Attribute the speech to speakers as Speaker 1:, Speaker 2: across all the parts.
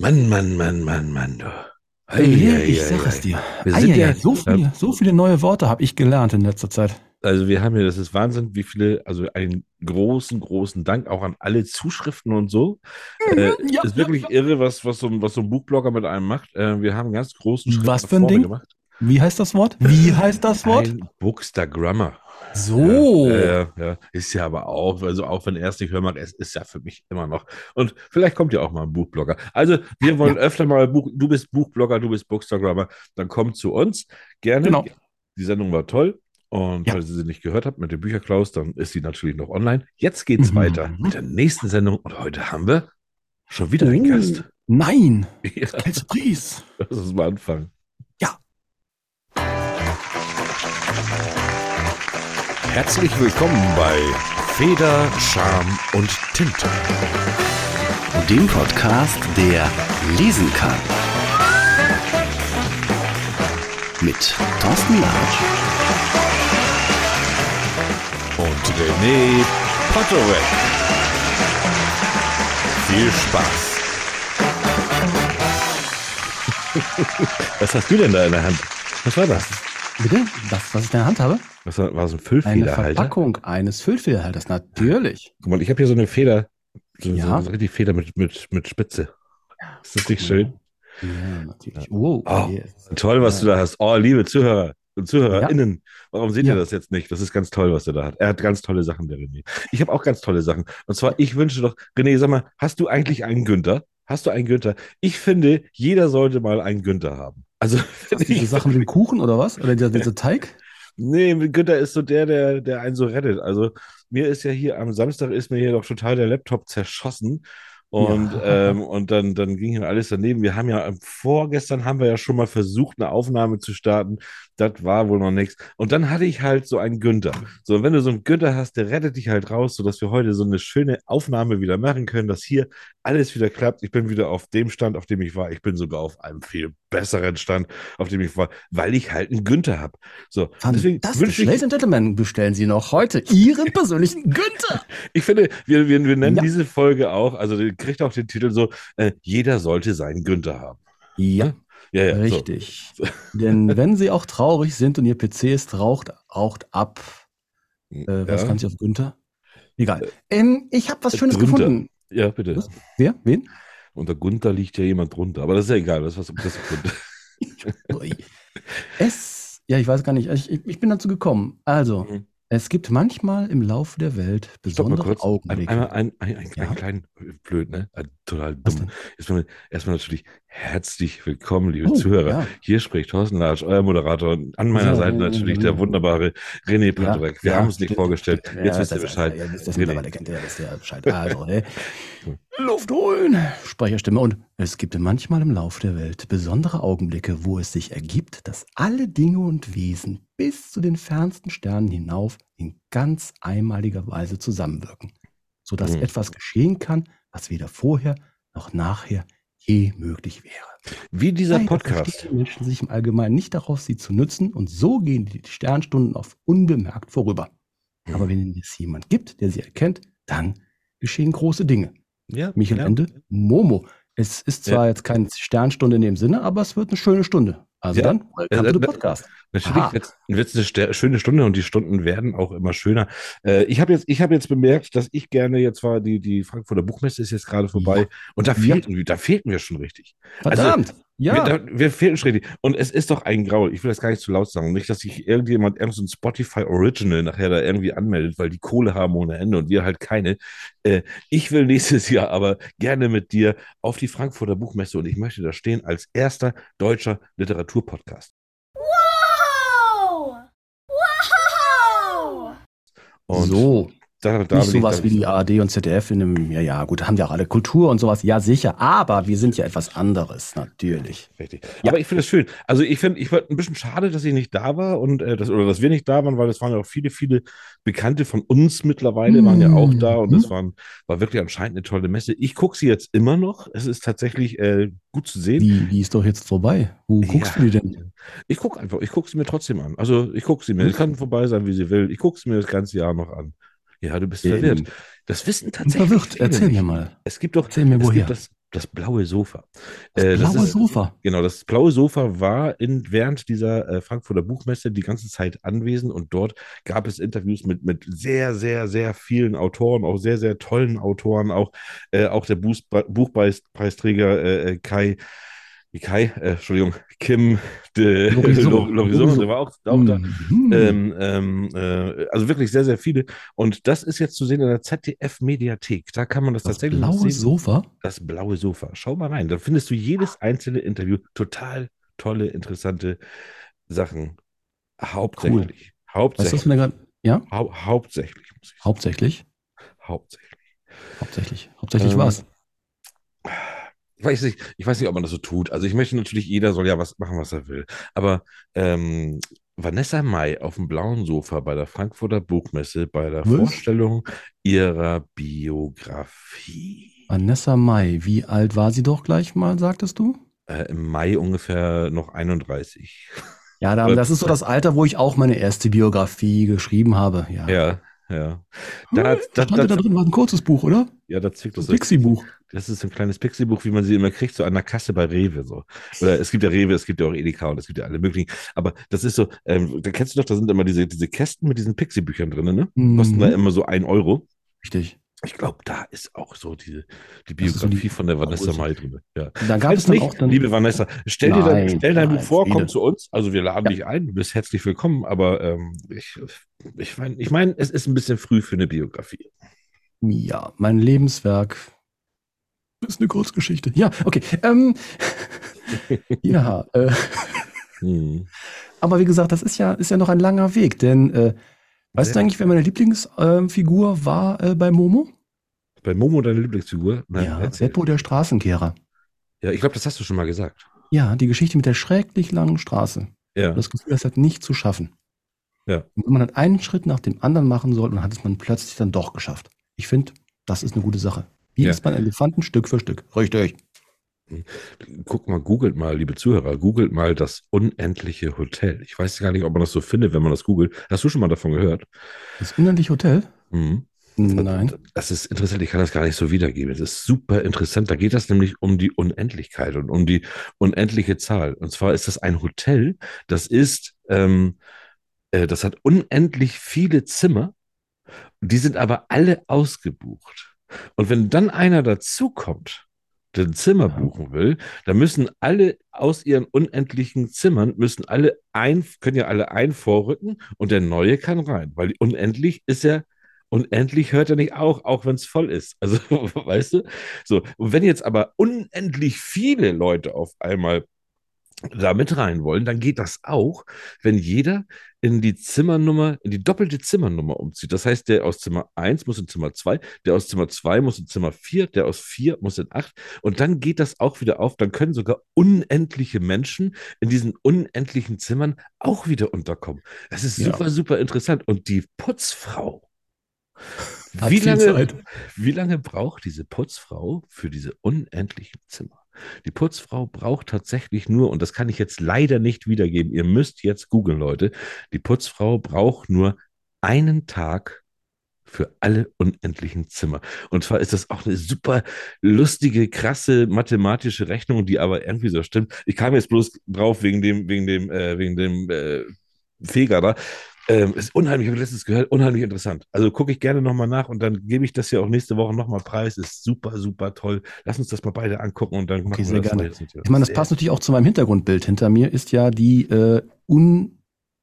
Speaker 1: Mann, Mann, Mann, Mann, Mann, du.
Speaker 2: Ei,
Speaker 1: Ei,
Speaker 2: ei, ich
Speaker 1: ei,
Speaker 2: sag es dir.
Speaker 1: Wir sind ja-
Speaker 2: so, viele, so viele neue Worte habe ich gelernt in letzter Zeit.
Speaker 1: Also wir haben hier, das ist Wahnsinn, wie viele, also einen großen, großen Dank auch an alle Zuschriften und so. Äh,
Speaker 2: Mhm, ja,
Speaker 1: ist wirklich irre, was, was, so, ein- was so ein Buchblogger mit einem macht. Äh, wir haben einen ganz großen Schritt
Speaker 2: Was für ein Ding?
Speaker 1: gemacht.
Speaker 2: Wie heißt das Wort? Wie heißt das Wort?
Speaker 1: Ein Bookstagrammer.
Speaker 2: So.
Speaker 1: Ja, ja, ja, ist ja aber auch, also auch wenn er es nicht hören mag, es ist ja für mich immer noch. Und vielleicht kommt ja auch mal ein Buchblogger. Also wir wollen öfter mal Buch, du bist Buchblogger, du bist Bookstagrammer, dann kommt zu uns gerne.
Speaker 2: Genau.
Speaker 1: Die Sendung war toll. Und
Speaker 2: Ja.
Speaker 1: falls ihr sie nicht gehört habt mit dem Bücherklaus, dann ist sie natürlich noch online. Jetzt geht's
Speaker 2: Mhm.
Speaker 1: weiter mit der nächsten Sendung. Und heute haben wir schon wieder einen
Speaker 2: Oh.
Speaker 1: Gast.
Speaker 2: Nein.
Speaker 1: Ja,
Speaker 2: Kelsey Pries.
Speaker 1: lass uns mal anfangen. Herzlich willkommen bei Feder, Charme und Tinte.
Speaker 3: Dem Podcast, der lesen kann. Mit Thorsten Larsch
Speaker 1: und René Potterweg. Viel Spaß. Was hast du denn da in der Hand? Was war das?
Speaker 2: Bitte? Das, was ich in der Hand habe?
Speaker 1: Was war, das ein
Speaker 2: Eine
Speaker 1: Füllfederhalter?
Speaker 2: Verpackung eines Füllfederhalters. Natürlich.
Speaker 1: Guck mal, ich habe hier so eine Feder, so,
Speaker 2: Ja.
Speaker 1: so, so richtig Feder mit, mit, mit Spitze. Ist das nicht schön?
Speaker 2: Ja, natürlich. Wow.
Speaker 1: Oh,
Speaker 2: yes.
Speaker 1: Toll, was du da hast. Oh, liebe Zuhörer und ZuhörerInnen, warum seht
Speaker 2: Ja.
Speaker 1: ihr das jetzt nicht? Das ist ganz toll, was er da hat. Er hat ganz tolle Sachen, der René. Ich habe auch ganz tolle Sachen. Und zwar, ich wünsche doch, René, sag mal, hast du eigentlich einen Günther? Hast du einen Günther? Ich finde, jeder sollte mal einen Günther haben. Also,
Speaker 2: diese Sachen mit dem Kuchen oder was? Oder dieser, dieser Teig?
Speaker 1: Nee, Günther ist so der, der, der einen so rettet. Also mir ist ja hier am Samstag ist mir hier doch total der Laptop zerschossen. Und,
Speaker 2: Ja.
Speaker 1: ähm, und dann, dann ging hier alles daneben. Wir haben ja am- vorgestern haben wir ja schon mal versucht, eine Aufnahme zu starten. Das war wohl noch nichts. Und dann hatte ich halt so einen Günther. So, wenn du so einen Günther hast, der rettet dich halt raus, sodass wir heute so eine schöne Aufnahme wieder machen können, dass hier alles wieder klappt. Ich bin wieder auf dem Stand, auf dem ich war. Ich bin sogar auf einem viel besseren Stand, auf dem ich war, weil ich halt einen Günther habe. So, deswegen wünsche ich
Speaker 2: Ladies and Gentlemen, bestellen Sie noch heute Ihren persönlichen Günther.
Speaker 1: Ich finde, wir, wir, wir nennen
Speaker 2: Ja.
Speaker 1: diese Folge auch, also die kriegt auch den Titel so, äh, jeder sollte seinen Günther haben.
Speaker 2: Ja,
Speaker 1: Ja, ja, so.
Speaker 2: richtig. Denn wenn Sie auch traurig sind und Ihr PC ist raucht, raucht ab. Äh, was
Speaker 1: ja.
Speaker 2: kann ich auf Günther? Egal. Ähm, ich habe was
Speaker 1: Äh,
Speaker 2: Schönes
Speaker 1: Günther.
Speaker 2: gefunden.
Speaker 1: ja, bitte.
Speaker 2: Was? Wer? Wen?
Speaker 1: Unter Gunther liegt ja jemand drunter, aber das ist ja egal, das ist was das ist.
Speaker 2: Es, ja, ich weiß gar nicht. Ich, ich ich bin dazu gekommen. Also,
Speaker 1: Mhm.
Speaker 2: Es gibt manchmal im Laufe der Welt besondere Augenblicke.
Speaker 1: einmal ein, ein, ein,
Speaker 2: Ja?
Speaker 1: ein kleinen, blöd, ne? Äh, Total dumm. Erstmal, erstmal natürlich herzlich willkommen, liebe
Speaker 2: Oh,
Speaker 1: Zuhörer.
Speaker 2: ja.
Speaker 1: Hier spricht Thorsten Latsch, euer Moderator. Und an meiner
Speaker 2: Ja,
Speaker 1: Seite natürlich der wunderbare René Patrick. Wir haben uns nicht vorgestellt. Jetzt wisst ihr Bescheid.
Speaker 2: Ja, wisst ihr
Speaker 1: René.
Speaker 2: kennt ihr, wisst ihr Bescheid. Also, ne? Luft holen, Sprecherstimme. Und es gibt manchmal im Laufe der Welt besondere Augenblicke, wo es sich ergibt, dass alle Dinge und Wesen bis zu den fernsten Sternen hinauf in ganz einmaliger Weise zusammenwirken, sodass
Speaker 1: Mhm.
Speaker 2: etwas geschehen kann, was weder vorher noch nachher je möglich wäre.
Speaker 1: Wie dieser
Speaker 2: Leider
Speaker 1: Podcast.
Speaker 2: Menschen sich im Allgemeinen nicht darauf, sie zu nutzen und so gehen die Sternstunden oft unbemerkt vorüber.
Speaker 1: Mhm.
Speaker 2: Aber wenn es jemand gibt, der sie erkennt, dann geschehen große Dinge.
Speaker 1: Ja,
Speaker 2: Michael
Speaker 1: ja.
Speaker 2: Ende, Momo. Es ist zwar jetzt keine Sternstunde in dem Sinne, aber es wird eine schöne Stunde. Also
Speaker 1: Ja.
Speaker 2: dann, welcome
Speaker 1: Ja,
Speaker 2: to Podcast.
Speaker 1: Natürlich wird es eine ster- schöne Stunde und die Stunden werden auch immer schöner. Äh, ich habe jetzt, ich habe jetzt bemerkt, dass ich gerne jetzt war, die, die Frankfurter Buchmesse ist jetzt gerade vorbei
Speaker 2: Ja.
Speaker 1: und da
Speaker 2: Ja.
Speaker 1: fehlten, da fehlten wir schon richtig.
Speaker 2: Verdammt! Ja,
Speaker 1: Wir, da, wir fehlten schon richtig. Und es ist doch ein Graul. Ich will das gar nicht zu laut sagen. Nicht, dass sich irgendjemand, irgend so ein Spotify Original nachher da irgendwie anmeldet, weil die Kohle haben ohne Ende und wir halt keine. Äh, ich will nächstes Jahr aber gerne mit dir auf die Frankfurter Buchmesse und ich möchte da stehen als erster deutscher Literaturpodcast.
Speaker 4: Wow! Wow!
Speaker 1: Und
Speaker 2: so.
Speaker 1: Da, da
Speaker 2: nicht sowas wie die ARD und ZDF in einem, ja, ja, gut, haben ja auch alle Kultur und sowas, ja, sicher, aber wir sind ja etwas anderes, natürlich.
Speaker 1: Richtig.
Speaker 2: Ja.
Speaker 1: Aber ich finde es schön. Also ich finde, ich fand ein bisschen schade, dass ich nicht da war und äh, das, oder dass wir nicht da waren, weil es waren ja auch viele, viele Bekannte von uns mittlerweile, waren ja auch da und
Speaker 2: Mhm.
Speaker 1: es waren, war wirklich anscheinend eine tolle Messe. Ich gucke sie jetzt immer noch. Es ist tatsächlich äh, gut zu sehen.
Speaker 2: Die, die ist doch jetzt vorbei. Wo guckst
Speaker 1: Ja.
Speaker 2: du die denn?
Speaker 1: Ich gucke einfach, ich gucke sie mir trotzdem an. Also ich gucke sie mir.
Speaker 2: Mhm.
Speaker 1: Sie kann vorbei sein, wie sie will. Ich gucke sie mir das ganze Jahr noch an. Ja, du bist
Speaker 2: Ähm,
Speaker 1: verwirrt. Das wissen tatsächlich
Speaker 2: verwirrt.
Speaker 1: viele
Speaker 2: Erzähl mir mal.
Speaker 1: Es gibt doch,
Speaker 2: Erzähl mir woher.
Speaker 1: das, das blaue Sofa.
Speaker 2: Das
Speaker 1: Äh,
Speaker 2: blaue
Speaker 1: ist,
Speaker 2: Sofa.
Speaker 1: Genau, das blaue Sofa war in, während dieser äh, Frankfurter Buchmesse die ganze Zeit anwesend und dort gab es Interviews mit, mit sehr, sehr, sehr vielen Autoren, auch sehr, sehr tollen Autoren, auch, äh, auch der Buß, Buchpreisträger äh, äh, Kai, wie Kai, äh, Entschuldigung, Kim de
Speaker 2: Lorison.
Speaker 1: Lor- Lorison, der war auch, auch da.
Speaker 2: Mhm.
Speaker 1: Ähm, ähm, äh, also wirklich sehr, sehr viele. Und das ist jetzt zu sehen in der ZDF-Mediathek. Da kann man das,
Speaker 2: das
Speaker 1: tatsächlich
Speaker 2: blaue
Speaker 1: sehen.
Speaker 2: Sofa.
Speaker 1: Das blaue Sofa. Schau mal rein. Da findest du jedes einzelne Interview total tolle, interessante Sachen. Hauptsächlich.
Speaker 2: Weißt du, was
Speaker 1: Hauptsächlich.
Speaker 2: mir gerade. Ja,
Speaker 1: Hau hauptsächlich, muss ich sagen.
Speaker 2: hauptsächlich.
Speaker 1: Hauptsächlich.
Speaker 2: Hauptsächlich. Hauptsächlich
Speaker 1: Ähm,
Speaker 2: was?
Speaker 1: Ich weiß nicht, ich weiß nicht, ob man das so tut. Also ich möchte natürlich, jeder soll ja was machen, was er will. Aber ähm, Vanessa Mai auf dem blauen Sofa bei der Frankfurter Buchmesse bei der
Speaker 2: Was?
Speaker 1: Vorstellung ihrer Biografie.
Speaker 2: Vanessa Mai, wie alt war sie doch gleich mal, sagtest du?
Speaker 1: Äh, Im Mai ungefähr noch 31.
Speaker 2: Ja, da, das ist so das Alter, wo ich auch meine erste Biografie geschrieben habe. Ja.
Speaker 1: Ja, ja.
Speaker 2: Hm,
Speaker 1: Da,
Speaker 2: was
Speaker 1: da,
Speaker 2: da
Speaker 1: da,
Speaker 2: drin? War ein kurzes Buch, oder?
Speaker 1: ja, da zwickt
Speaker 2: Das. Pixie-Buch.
Speaker 1: Das ist ein kleines Pixie-Buch, wie man sie immer kriegt, so an der Kasse bei Rewe. So. Oder es gibt ja Rewe, es gibt ja auch Edeka und es gibt ja alle möglichen. Aber das ist so, ähm, da kennst du doch, da sind immer diese, diese Kästen mit diesen Pixie-Büchern drin, ne? Kosten
Speaker 2: Mhm.
Speaker 1: da immer so ein Euro.
Speaker 2: Richtig.
Speaker 1: Ich glaube, da ist auch so diese, die
Speaker 2: so
Speaker 1: Biografie
Speaker 2: die
Speaker 1: von der Vanessa. Mai drin. Ja.
Speaker 2: Da gab
Speaker 1: Falls
Speaker 2: es
Speaker 1: nicht,
Speaker 2: auch dann.
Speaker 1: liebe Vanessa, stell dir dein,
Speaker 2: Nein,
Speaker 1: stell dein
Speaker 2: nein,
Speaker 1: Buch vor, komm zu uns. Also wir laden
Speaker 2: Ja.
Speaker 1: dich ein, du bist herzlich willkommen, aber ähm, ich, ich meine, ich mein, es ist ein bisschen früh für eine Biografie.
Speaker 2: Ja, mein Lebenswerk ist eine Kurzgeschichte. Ja, okay. Ähm, ja, äh,
Speaker 1: Hm.
Speaker 2: aber wie gesagt, das ist ja, ist ja noch ein langer Weg, denn äh, weißt du eigentlich, wer meine Lieblingsfigur war äh, bei Momo?
Speaker 1: Bei Momo deine Lieblingsfigur? Nein,
Speaker 2: ja,
Speaker 1: erzähl.
Speaker 2: Beppo der Straßenkehrer.
Speaker 1: ja, ich glaube, das hast du schon mal gesagt.
Speaker 2: Ja, die Geschichte mit der schrecklich langen Straße.
Speaker 1: Ja.
Speaker 2: Das Gefühl, das hat nicht zu schaffen.
Speaker 1: Ja.
Speaker 2: Und man dann einen Schritt nach dem anderen machen soll, dann hat es man plötzlich dann doch geschafft. Ich finde, das ist eine gute Sache. Wie
Speaker 1: Ja.
Speaker 2: ist man Elefanten Stück für Stück? Richtig.
Speaker 1: Guck mal, googelt mal, liebe Zuhörer, googelt mal das unendliche Hotel. Ich weiß gar nicht, ob man das so findet, wenn man das googelt. Hast du schon mal davon gehört?
Speaker 2: Das unendliche Hotel?
Speaker 1: Mhm.
Speaker 2: Nein.
Speaker 1: Das ist interessant, ich kann das gar nicht so wiedergeben. Es ist super interessant. Da geht es nämlich um die Unendlichkeit und um die unendliche Zahl. Und zwar ist das ein Hotel, das ist, ähm, äh, das hat unendlich viele Zimmer, die sind aber alle ausgebucht. Und wenn dann einer dazukommt, ein Zimmer buchen will, dann müssen alle aus ihren unendlichen Zimmern, müssen alle ein, können ja alle ein vorrücken und der Neue kann rein, weil unendlich ist ja Unendlich hört er nicht auch, auch wenn es voll ist. Also, weißt du? So, und wenn jetzt aber unendlich viele Leute auf einmal da mit rein wollen, dann geht das auch, wenn jeder in die Zimmernummer, in die doppelte Zimmernummer umzieht. Das heißt, der aus Zimmer 1 muss in Zimmer 2, der aus Zimmer 2 muss in Zimmer 4, der aus 4 muss in 8. Und dann geht das auch wieder auf. Dann können sogar unendliche Menschen in diesen unendlichen Zimmern auch wieder unterkommen. Das ist
Speaker 2: Ja.
Speaker 1: super, super interessant. Und die Putzfrau,
Speaker 2: Hat
Speaker 1: wie lange,
Speaker 2: Zeit.
Speaker 1: wie lange braucht diese Putzfrau für diese unendlichen Zimmer? Die Putzfrau braucht tatsächlich nur, und das kann ich jetzt leider nicht wiedergeben, ihr müsst jetzt googeln, Leute, die Putzfrau braucht nur einen Tag für alle unendlichen Zimmer. Und zwar ist das auch eine super lustige, krasse mathematische Rechnung, die aber irgendwie so stimmt. Ich kam jetzt bloß drauf wegen dem, wegen dem, äh, wegen dem äh, Feger da. Ähm, ist unheimlich, ich habe letztens gehört, unheimlich interessant. Also gucke ich gerne nochmal nach und dann gebe ich das ja auch nächste Woche nochmal preis. Ist super, super toll. Lass uns das mal beide angucken und dann machen
Speaker 2: sehr
Speaker 1: wir das
Speaker 2: gerne. Ich meine, das passt natürlich auch zu meinem Hintergrundbild. Hinter mir ist ja die äh,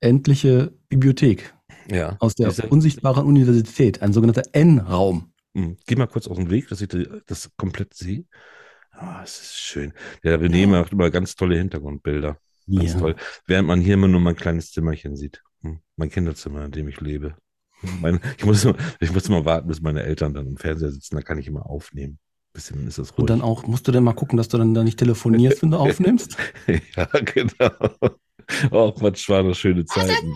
Speaker 2: unendliche Bibliothek
Speaker 1: Ja.
Speaker 2: aus der
Speaker 1: Diese-
Speaker 2: unsichtbaren Universität, ein sogenannter N-Raum.
Speaker 1: Hm, Geh mal kurz aus dem Weg, dass ich das komplett sehe. Ah, es ist schön. Der René
Speaker 2: Ja.
Speaker 1: macht immer ganz tolle Hintergrundbilder. Ganz
Speaker 2: Ja.
Speaker 1: toll. Während man hier immer nur mein kleines Zimmerchen sieht. Hm, Mein Kinderzimmer, in dem ich lebe. Mein, ich, muss immer, ich muss immer warten, bis meine Eltern dann im Fernseher sitzen. Dann kann ich immer aufnehmen. Bisschen ist das ruhig.
Speaker 2: Und dann auch, musst du denn mal gucken, dass du dann da nicht telefonierst, wenn du aufnimmst?
Speaker 1: ja, genau. Oh, Quatsch, waren das schöne Zeiten.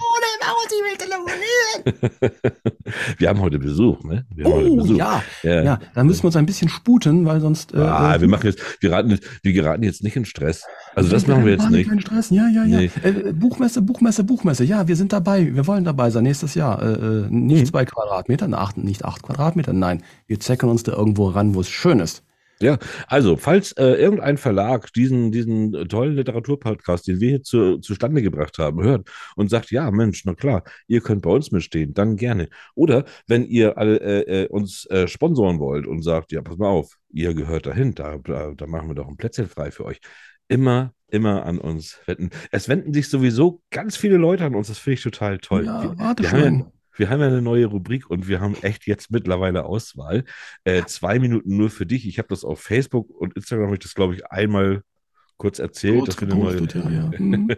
Speaker 1: Wir haben heute Besuch, ne? Wir haben heute
Speaker 2: Oh,
Speaker 1: Besuch.
Speaker 2: ja.
Speaker 1: Ja.
Speaker 2: Ja, dann müssen wir uns ein bisschen sputen, weil sonst. Äh,
Speaker 1: ah,
Speaker 2: äh,
Speaker 1: wir machen jetzt, wir geraten, jetzt- wir geraten jetzt nicht in Stress. Also das machen wir jetzt nicht.
Speaker 2: Keinen Stress. Ja, ja, ja.
Speaker 1: Nee.
Speaker 2: Äh, Buchmesse, Buchmesse, Buchmesse. Ja, wir sind dabei. Wir wollen dabei sein nächstes Jahr. Äh, äh, nicht
Speaker 1: Mhm.
Speaker 2: zwei Quadratmeter, acht, nicht acht Quadratmeter. Nein, wir zecken uns da irgendwo ran, wo es schön ist.
Speaker 1: Ja, also, falls äh, irgendein Verlag diesen, diesen tollen Literaturpodcast, den wir hier zu, zustande gebracht haben, hört und sagt, ja, Mensch, na klar, ihr könnt bei uns mitstehen, dann gerne. Oder wenn ihr alle, äh, äh, uns äh, sponsoren wollt und sagt, ja, pass mal auf, ihr gehört dahin, da, da, da machen wir doch ein Plätzchen frei für euch. Immer, immer an uns wenden. Es wenden sich sowieso ganz viele Leute an uns, das finde ich total toll.
Speaker 2: Ja,
Speaker 1: wir,
Speaker 2: warte
Speaker 1: wir haben ja,
Speaker 2: schon.
Speaker 1: Wir haben ja eine neue Rubrik und wir haben echt jetzt mittlerweile Auswahl. Äh, zwei Minuten nur für dich. Ich habe das auf Facebook und Instagram, habe ich das, glaube ich, einmal kurz erzählt.
Speaker 2: Kurz
Speaker 1: dass wir eine neue,
Speaker 2: ja, ja. Mhm.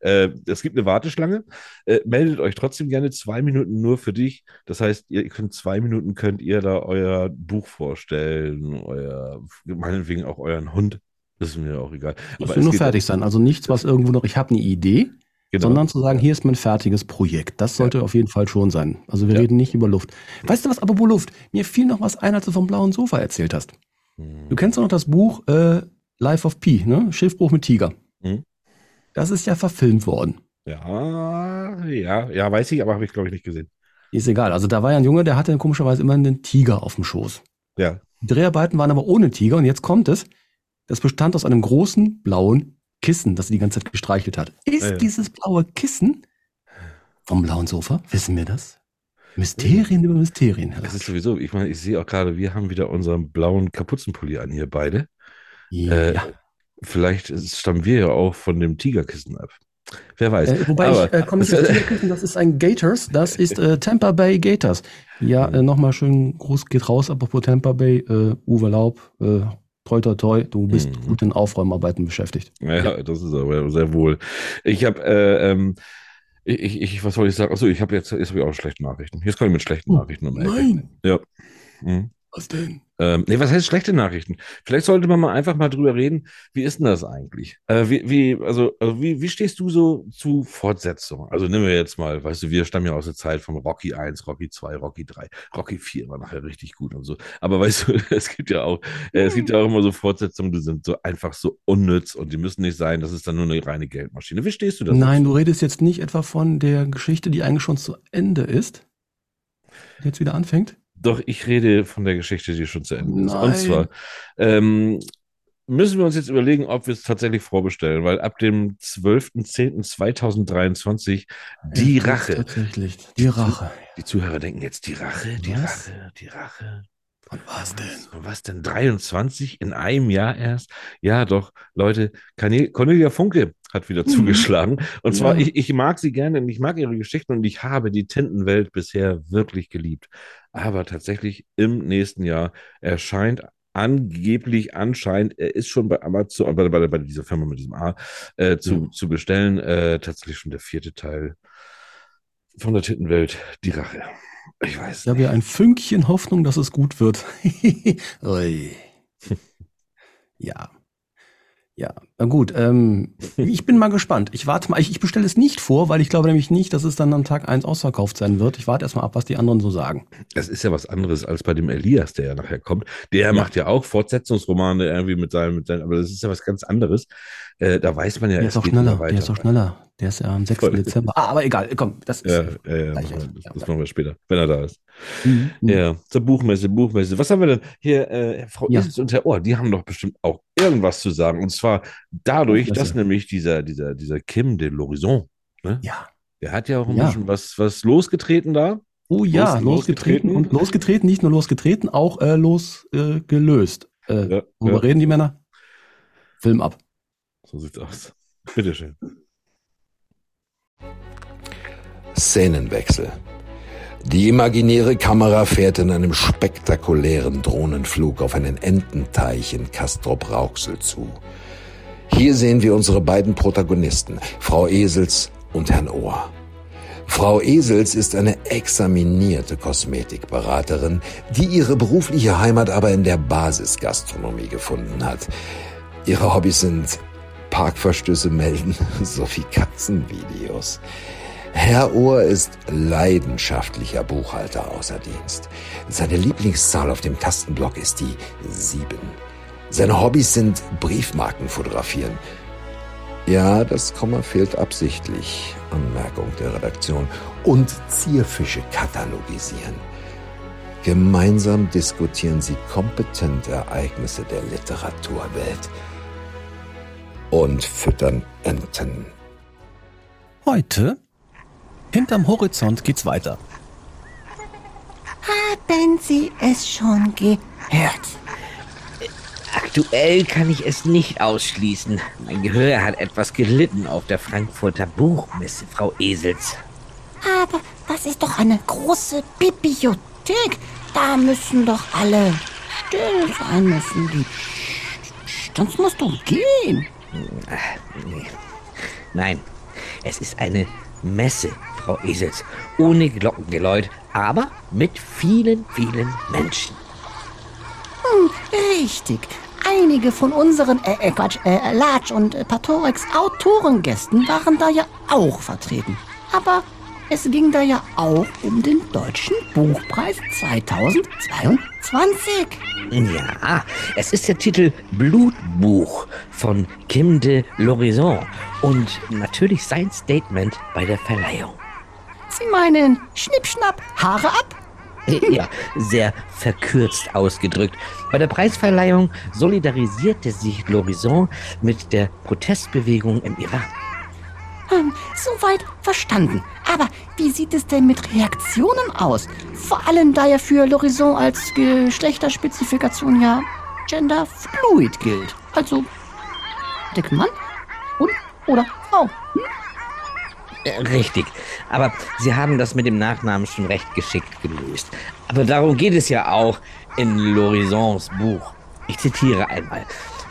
Speaker 1: äh, es gibt eine Warteschlange. Äh, meldet euch trotzdem gerne zwei Minuten nur für dich. Das heißt, ihr könnt zwei Minuten könnt ihr da euer Buch vorstellen, euer, meinetwegen auch euren Hund. Das ist mir auch egal. Aber
Speaker 2: will nur fertig sein. Also nichts, was irgendwo noch, ich habe eine Idee,
Speaker 1: Genau.
Speaker 2: sondern zu sagen, hier ist mein fertiges Projekt. Das sollte auf jeden Fall schon sein. Also wir
Speaker 1: Ja.
Speaker 2: reden nicht über Luft. Weißt du was, apropos Luft? Mir fiel noch was ein, als du vom blauen Sofa erzählt hast.
Speaker 1: Hm.
Speaker 2: Du kennst doch noch das Buch äh, Life of Pi, ne? Schiffbruch mit Tiger.
Speaker 1: Mhm.
Speaker 2: Das ist ja verfilmt worden.
Speaker 1: Ja, ja, ja, weiß ich, aber habe ich, glaube ich, nicht gesehen.
Speaker 2: Ist egal. Also da war ja ein Junge, der hatte komischerweise immer einen Tiger auf dem Schoß.
Speaker 1: Ja.
Speaker 2: Die Dreharbeiten waren aber ohne Tiger und jetzt kommt es. Das bestand aus einem großen blauen Kissen, das sie die ganze Zeit gestreichelt hat. Ist
Speaker 1: Ja, ja.
Speaker 2: dieses blaue Kissen vom blauen Sofa? Wissen wir das? Mysterien über Mysterien.
Speaker 1: Es ist sowieso, ich meine, ich sehe auch gerade, wir haben wieder unseren blauen Kapuzenpulli an hier beide.
Speaker 2: Ja.
Speaker 1: Äh, Vielleicht stammen wir ja auch von dem Tigerkissen ab. Wer weiß.
Speaker 2: Äh, wobei
Speaker 1: Aber-
Speaker 2: ich äh, komme nicht auf Tigerkissen, das ist ein Gators, das ist äh, Tampa Bay Gators. Ja, äh, nochmal schön Gruß geht raus, apropos Tampa Bay, äh, Uwe Laub, äh, toi toi toi, du bist
Speaker 1: Mhm.
Speaker 2: gut in Aufräumarbeiten beschäftigt.
Speaker 1: Ja, das ist aber sehr wohl. Ich habe, äh, ähm, ich, ich, was soll ich sagen? Achso, ich habe jetzt, jetzt habe ich auch schlechte Nachrichten. Jetzt komme ich mit schlechten
Speaker 2: Oh,
Speaker 1: Nachrichten um die Ecke.
Speaker 2: Nein,
Speaker 1: Ja. Hm.
Speaker 2: was denn?
Speaker 1: Ähm, nee, was heißt schlechte Nachrichten? Vielleicht sollte man mal einfach mal drüber reden, wie ist denn das eigentlich? Äh, wie, wie, also, also wie, wie stehst du so zu Fortsetzung? Also nehmen wir jetzt mal, weißt du, wir stammen ja aus der Zeit von Rocky 1, Rocky 2, Rocky 3, Rocky 4 war nachher richtig gut und so. Aber weißt du, es gibt ja auch, äh, es gibt ja auch immer so Fortsetzungen, die sind so einfach so unnütz und die müssen nicht sein, das ist dann nur eine reine Geldmaschine. Wie stehst du dazu?
Speaker 2: Nein, du redest jetzt nicht etwa von der Geschichte, die eigentlich schon zu Ende ist, die jetzt wieder anfängt?
Speaker 1: Doch, ich rede von der Geschichte, die schon zu Ende ist. Und zwar ähm, müssen wir uns jetzt überlegen, ob wir es tatsächlich vorbestellen, weil ab dem 12.10.2023 die
Speaker 2: Ja,
Speaker 1: Rache.
Speaker 2: Tatsächlich, die Rache.
Speaker 1: Die Zuhörer denken jetzt, die Rache, die
Speaker 2: Was?
Speaker 1: Rache, die Rache.
Speaker 2: Und was denn?
Speaker 1: Und was denn? 23 in einem Jahr erst? Ja, doch, Leute, Cornel- Cornelia Funke hat wieder
Speaker 2: Mhm.
Speaker 1: zugeschlagen. Und zwar,
Speaker 2: Ja.
Speaker 1: ich, ich mag sie gerne und ich mag ihre Geschichten und ich habe die Tintenwelt bisher wirklich geliebt. Aber tatsächlich im nächsten Jahr erscheint angeblich, anscheinend, er ist schon bei Amazon, bei, bei, bei dieser Firma mit diesem A, äh, zu,
Speaker 2: Mhm.
Speaker 1: zu bestellen, äh, tatsächlich schon der vierte Teil von der Tintenwelt, die Rache. Ich weiß
Speaker 2: Ich habe ja ein Fünkchen Hoffnung, dass es gut wird. Ja. Ja, gut. Ähm, ich bin mal gespannt. Ich warte mal. Ich, ich bestelle es nicht vor, weil ich glaube nämlich nicht, dass es dann am Tag eins ausverkauft sein wird. Ich warte erstmal ab, was die anderen so sagen.
Speaker 1: Das ist ja was anderes als bei dem Elias, der ja nachher kommt. Der
Speaker 2: Ja.
Speaker 1: macht ja auch Fortsetzungsromane irgendwie mit seinem, mit seinem, aber das ist ja was ganz anderes. Äh, da weiß man ja,
Speaker 2: Der ist auch schneller. Der ist auch schneller. Der ist ja am 6.
Speaker 1: Voll.
Speaker 2: Dezember. Ah, aber egal. Komm, das ist.
Speaker 1: Ja, ja, ja,
Speaker 2: ja.
Speaker 1: das machen wir später, wenn er da ist.
Speaker 2: Mhm.
Speaker 1: Ja, zur Buchmesse, Buchmesse. Was haben wir denn hier? Äh, Frau
Speaker 2: Ja.
Speaker 1: Isels und Herr Ohr, die haben doch bestimmt auch irgendwas zu sagen. Und zwar dadurch, dass nämlich dieser, dieser, dieser Kim de l'Horizon, ne?
Speaker 2: Ja.
Speaker 1: der hat ja auch ein
Speaker 2: Ja.
Speaker 1: bisschen was, was losgetreten da.
Speaker 2: Oh ja,
Speaker 1: Los-
Speaker 2: losgetreten
Speaker 1: losgetreten.
Speaker 2: und losgetreten, nicht nur losgetreten, auch äh, losgelöst. Äh, äh,
Speaker 1: Ja,
Speaker 2: worüber
Speaker 1: ja.
Speaker 2: reden die Männer? Film ab.
Speaker 1: So sieht's aus. Bitteschön.
Speaker 5: Szenenwechsel. Die imaginäre Kamera fährt in einem spektakulären Drohnenflug auf einen Ententeich in Castrop-Rauxel zu. Hier sehen wir unsere beiden Protagonisten, Frau Esels und Herrn Ohr. Frau Esels ist eine examinierte Kosmetikberaterin, die ihre berufliche Heimat aber in der Basisgastronomie gefunden hat. Ihre Hobbys sind Parkverstöße melden sowie Katzenvideos. Herr Ohr ist leidenschaftlicher Buchhalter außer Dienst. Seine Lieblingszahl auf dem Tastenblock ist die sieben. Seine Hobbys sind Briefmarken fotografieren. Ja, das Komma fehlt absichtlich. Anmerkung der Redaktion. Und Zierfische katalogisieren. Gemeinsam diskutieren sie kompetent Ereignisse der Literaturwelt und füttern Enten.
Speaker 2: Heute, hinterm Horizont geht's weiter.
Speaker 4: Haben Sie es schon gehört?
Speaker 6: Aktuell kann ich es nicht ausschließen. Mein Gehör hat etwas gelitten auf der Frankfurter Buchmesse, Frau Esels.
Speaker 4: Aber das ist doch eine große Bibliothek. Da müssen doch alle still sein müssen. Die Sonst musst du gehen.
Speaker 6: Nein, es ist eine Messe, Frau Esels, ohne Glockengeläut, aber mit vielen, vielen Menschen.
Speaker 4: Hm, richtig. Einige von unseren, äh, äh Quatsch, äh, Latsch und äh, Patorex Autorengästen waren da ja auch vertreten. Aber es ging da ja auch um den Deutschen Buchpreis 2022.
Speaker 6: Ja, es ist der Titel Blutbuch von Kim de Lorison und natürlich sein Statement bei der Verleihung.
Speaker 4: Sie meinen Schnippschnapp, Haare ab?
Speaker 6: Ja, sehr verkürzt ausgedrückt. Bei der Preisverleihung solidarisierte sich Lorison mit der Protestbewegung im Iran.
Speaker 4: Hm, soweit verstanden. Aber wie sieht es denn mit Reaktionen aus? Vor allem da ja für L'Horizon als Geschlechterspezifikation ja genderfluid gilt. Also dick Mann und oder Frau. Hm?
Speaker 6: Äh, Richtig. Aber Sie haben das mit dem Nachnamen schon recht geschickt gelöst. Aber darum geht es ja auch in L'Horizons Buch. Ich zitiere einmal.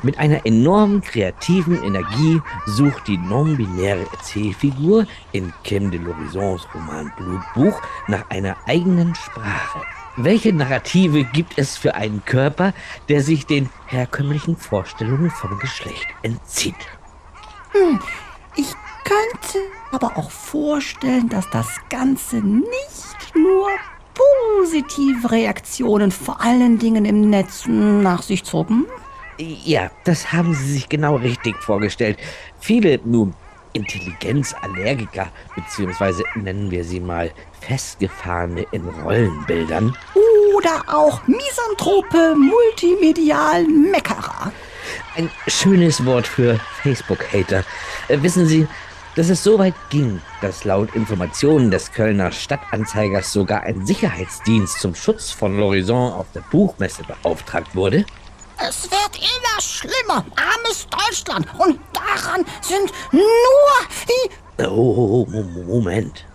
Speaker 6: Mit einer enormen kreativen Energie sucht die non-binäre Erzählfigur in Kim de l'Horizons Roman Blutbuch nach einer eigenen Sprache. Welche Narrative gibt es für einen Körper, der sich den herkömmlichen Vorstellungen vom Geschlecht entzieht?
Speaker 4: Ich könnte aber auch vorstellen, dass das Ganze nicht nur positive Reaktionen vor allen Dingen im Netz nach sich zog. Hm?
Speaker 6: Ja, das haben Sie sich genau richtig vorgestellt. Viele nun Intelligenzallergiker, beziehungsweise nennen wir sie mal festgefahrene in Rollenbildern,
Speaker 4: Oder auch Misanthrope, multimedial Meckerer.
Speaker 6: Ein schönes Wort für Facebook-Hater. Äh, wissen Sie, dass es so weit ging, dass laut Informationen des Kölner Stadtanzeigers sogar ein Sicherheitsdienst zum Schutz von L'Horizon auf der Buchmesse beauftragt wurde?
Speaker 4: Es wird immer schlimmer. Armes Deutschland. Und daran sind nur die...
Speaker 6: Oh, Mo- Mo- Moment.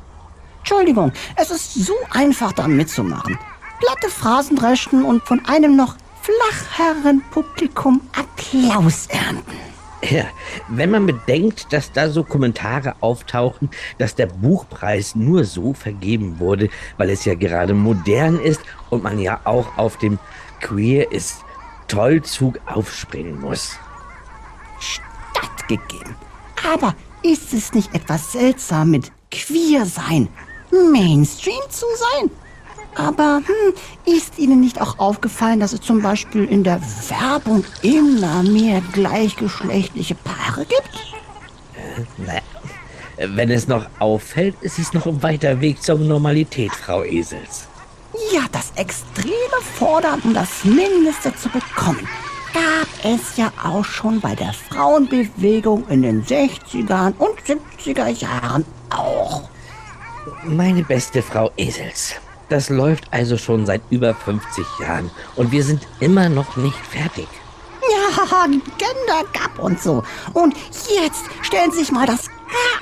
Speaker 4: Entschuldigung, es ist so einfach da mitzumachen. Platte Phrasen dreschen und von einem noch flacheren Publikum Applaus ernten.
Speaker 6: Ja, wenn man bedenkt, dass da so Kommentare auftauchen, dass der Buchpreis nur so vergeben wurde, weil es ja gerade modern ist und man ja auch auf dem Queer ist Tollzug aufspringen muss.
Speaker 4: Stattgegeben. Aber ist es nicht etwas seltsam mit queer sein, Mainstream zu sein? Aber hm, ist Ihnen nicht auch aufgefallen, dass es zum Beispiel in der Werbung immer mehr gleichgeschlechtliche Paare gibt?
Speaker 6: Naja, wenn es noch auffällt, ist es noch ein weiter Weg zur Normalität, Frau Esels.
Speaker 4: Ja, das extreme Fordern, um das Mindeste zu bekommen, gab es ja auch schon bei der Frauenbewegung in den 60er und 70er Jahren auch.
Speaker 6: Meine beste Frau Esels. Das läuft also schon seit über 50 Jahren und wir sind immer noch nicht fertig.
Speaker 4: Ja, Gender Gap und so. Und jetzt stellen Sie sich mal das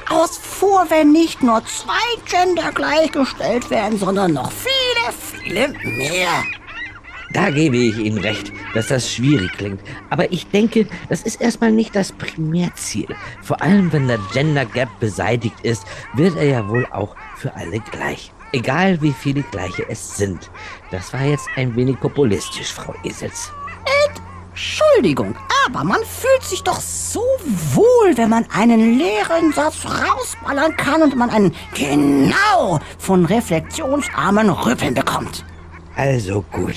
Speaker 4: Chaos vor, wenn nicht nur zwei Gender gleichgestellt werden, sondern noch viele, viele mehr.
Speaker 6: Da gebe ich Ihnen recht, dass das schwierig klingt. Aber ich denke, das ist erstmal nicht das Primärziel. Vor allem, wenn der Gender Gap beseitigt ist, wird er ja wohl auch für alle gleich. Egal wie viele gleiche es sind. Das war jetzt ein wenig populistisch, Frau Esels.
Speaker 4: Entschuldigung, aber man fühlt sich doch so wohl, wenn man einen leeren Satz rausballern kann und man einen genau von reflexionsarmen Rüppeln bekommt.
Speaker 6: Also gut.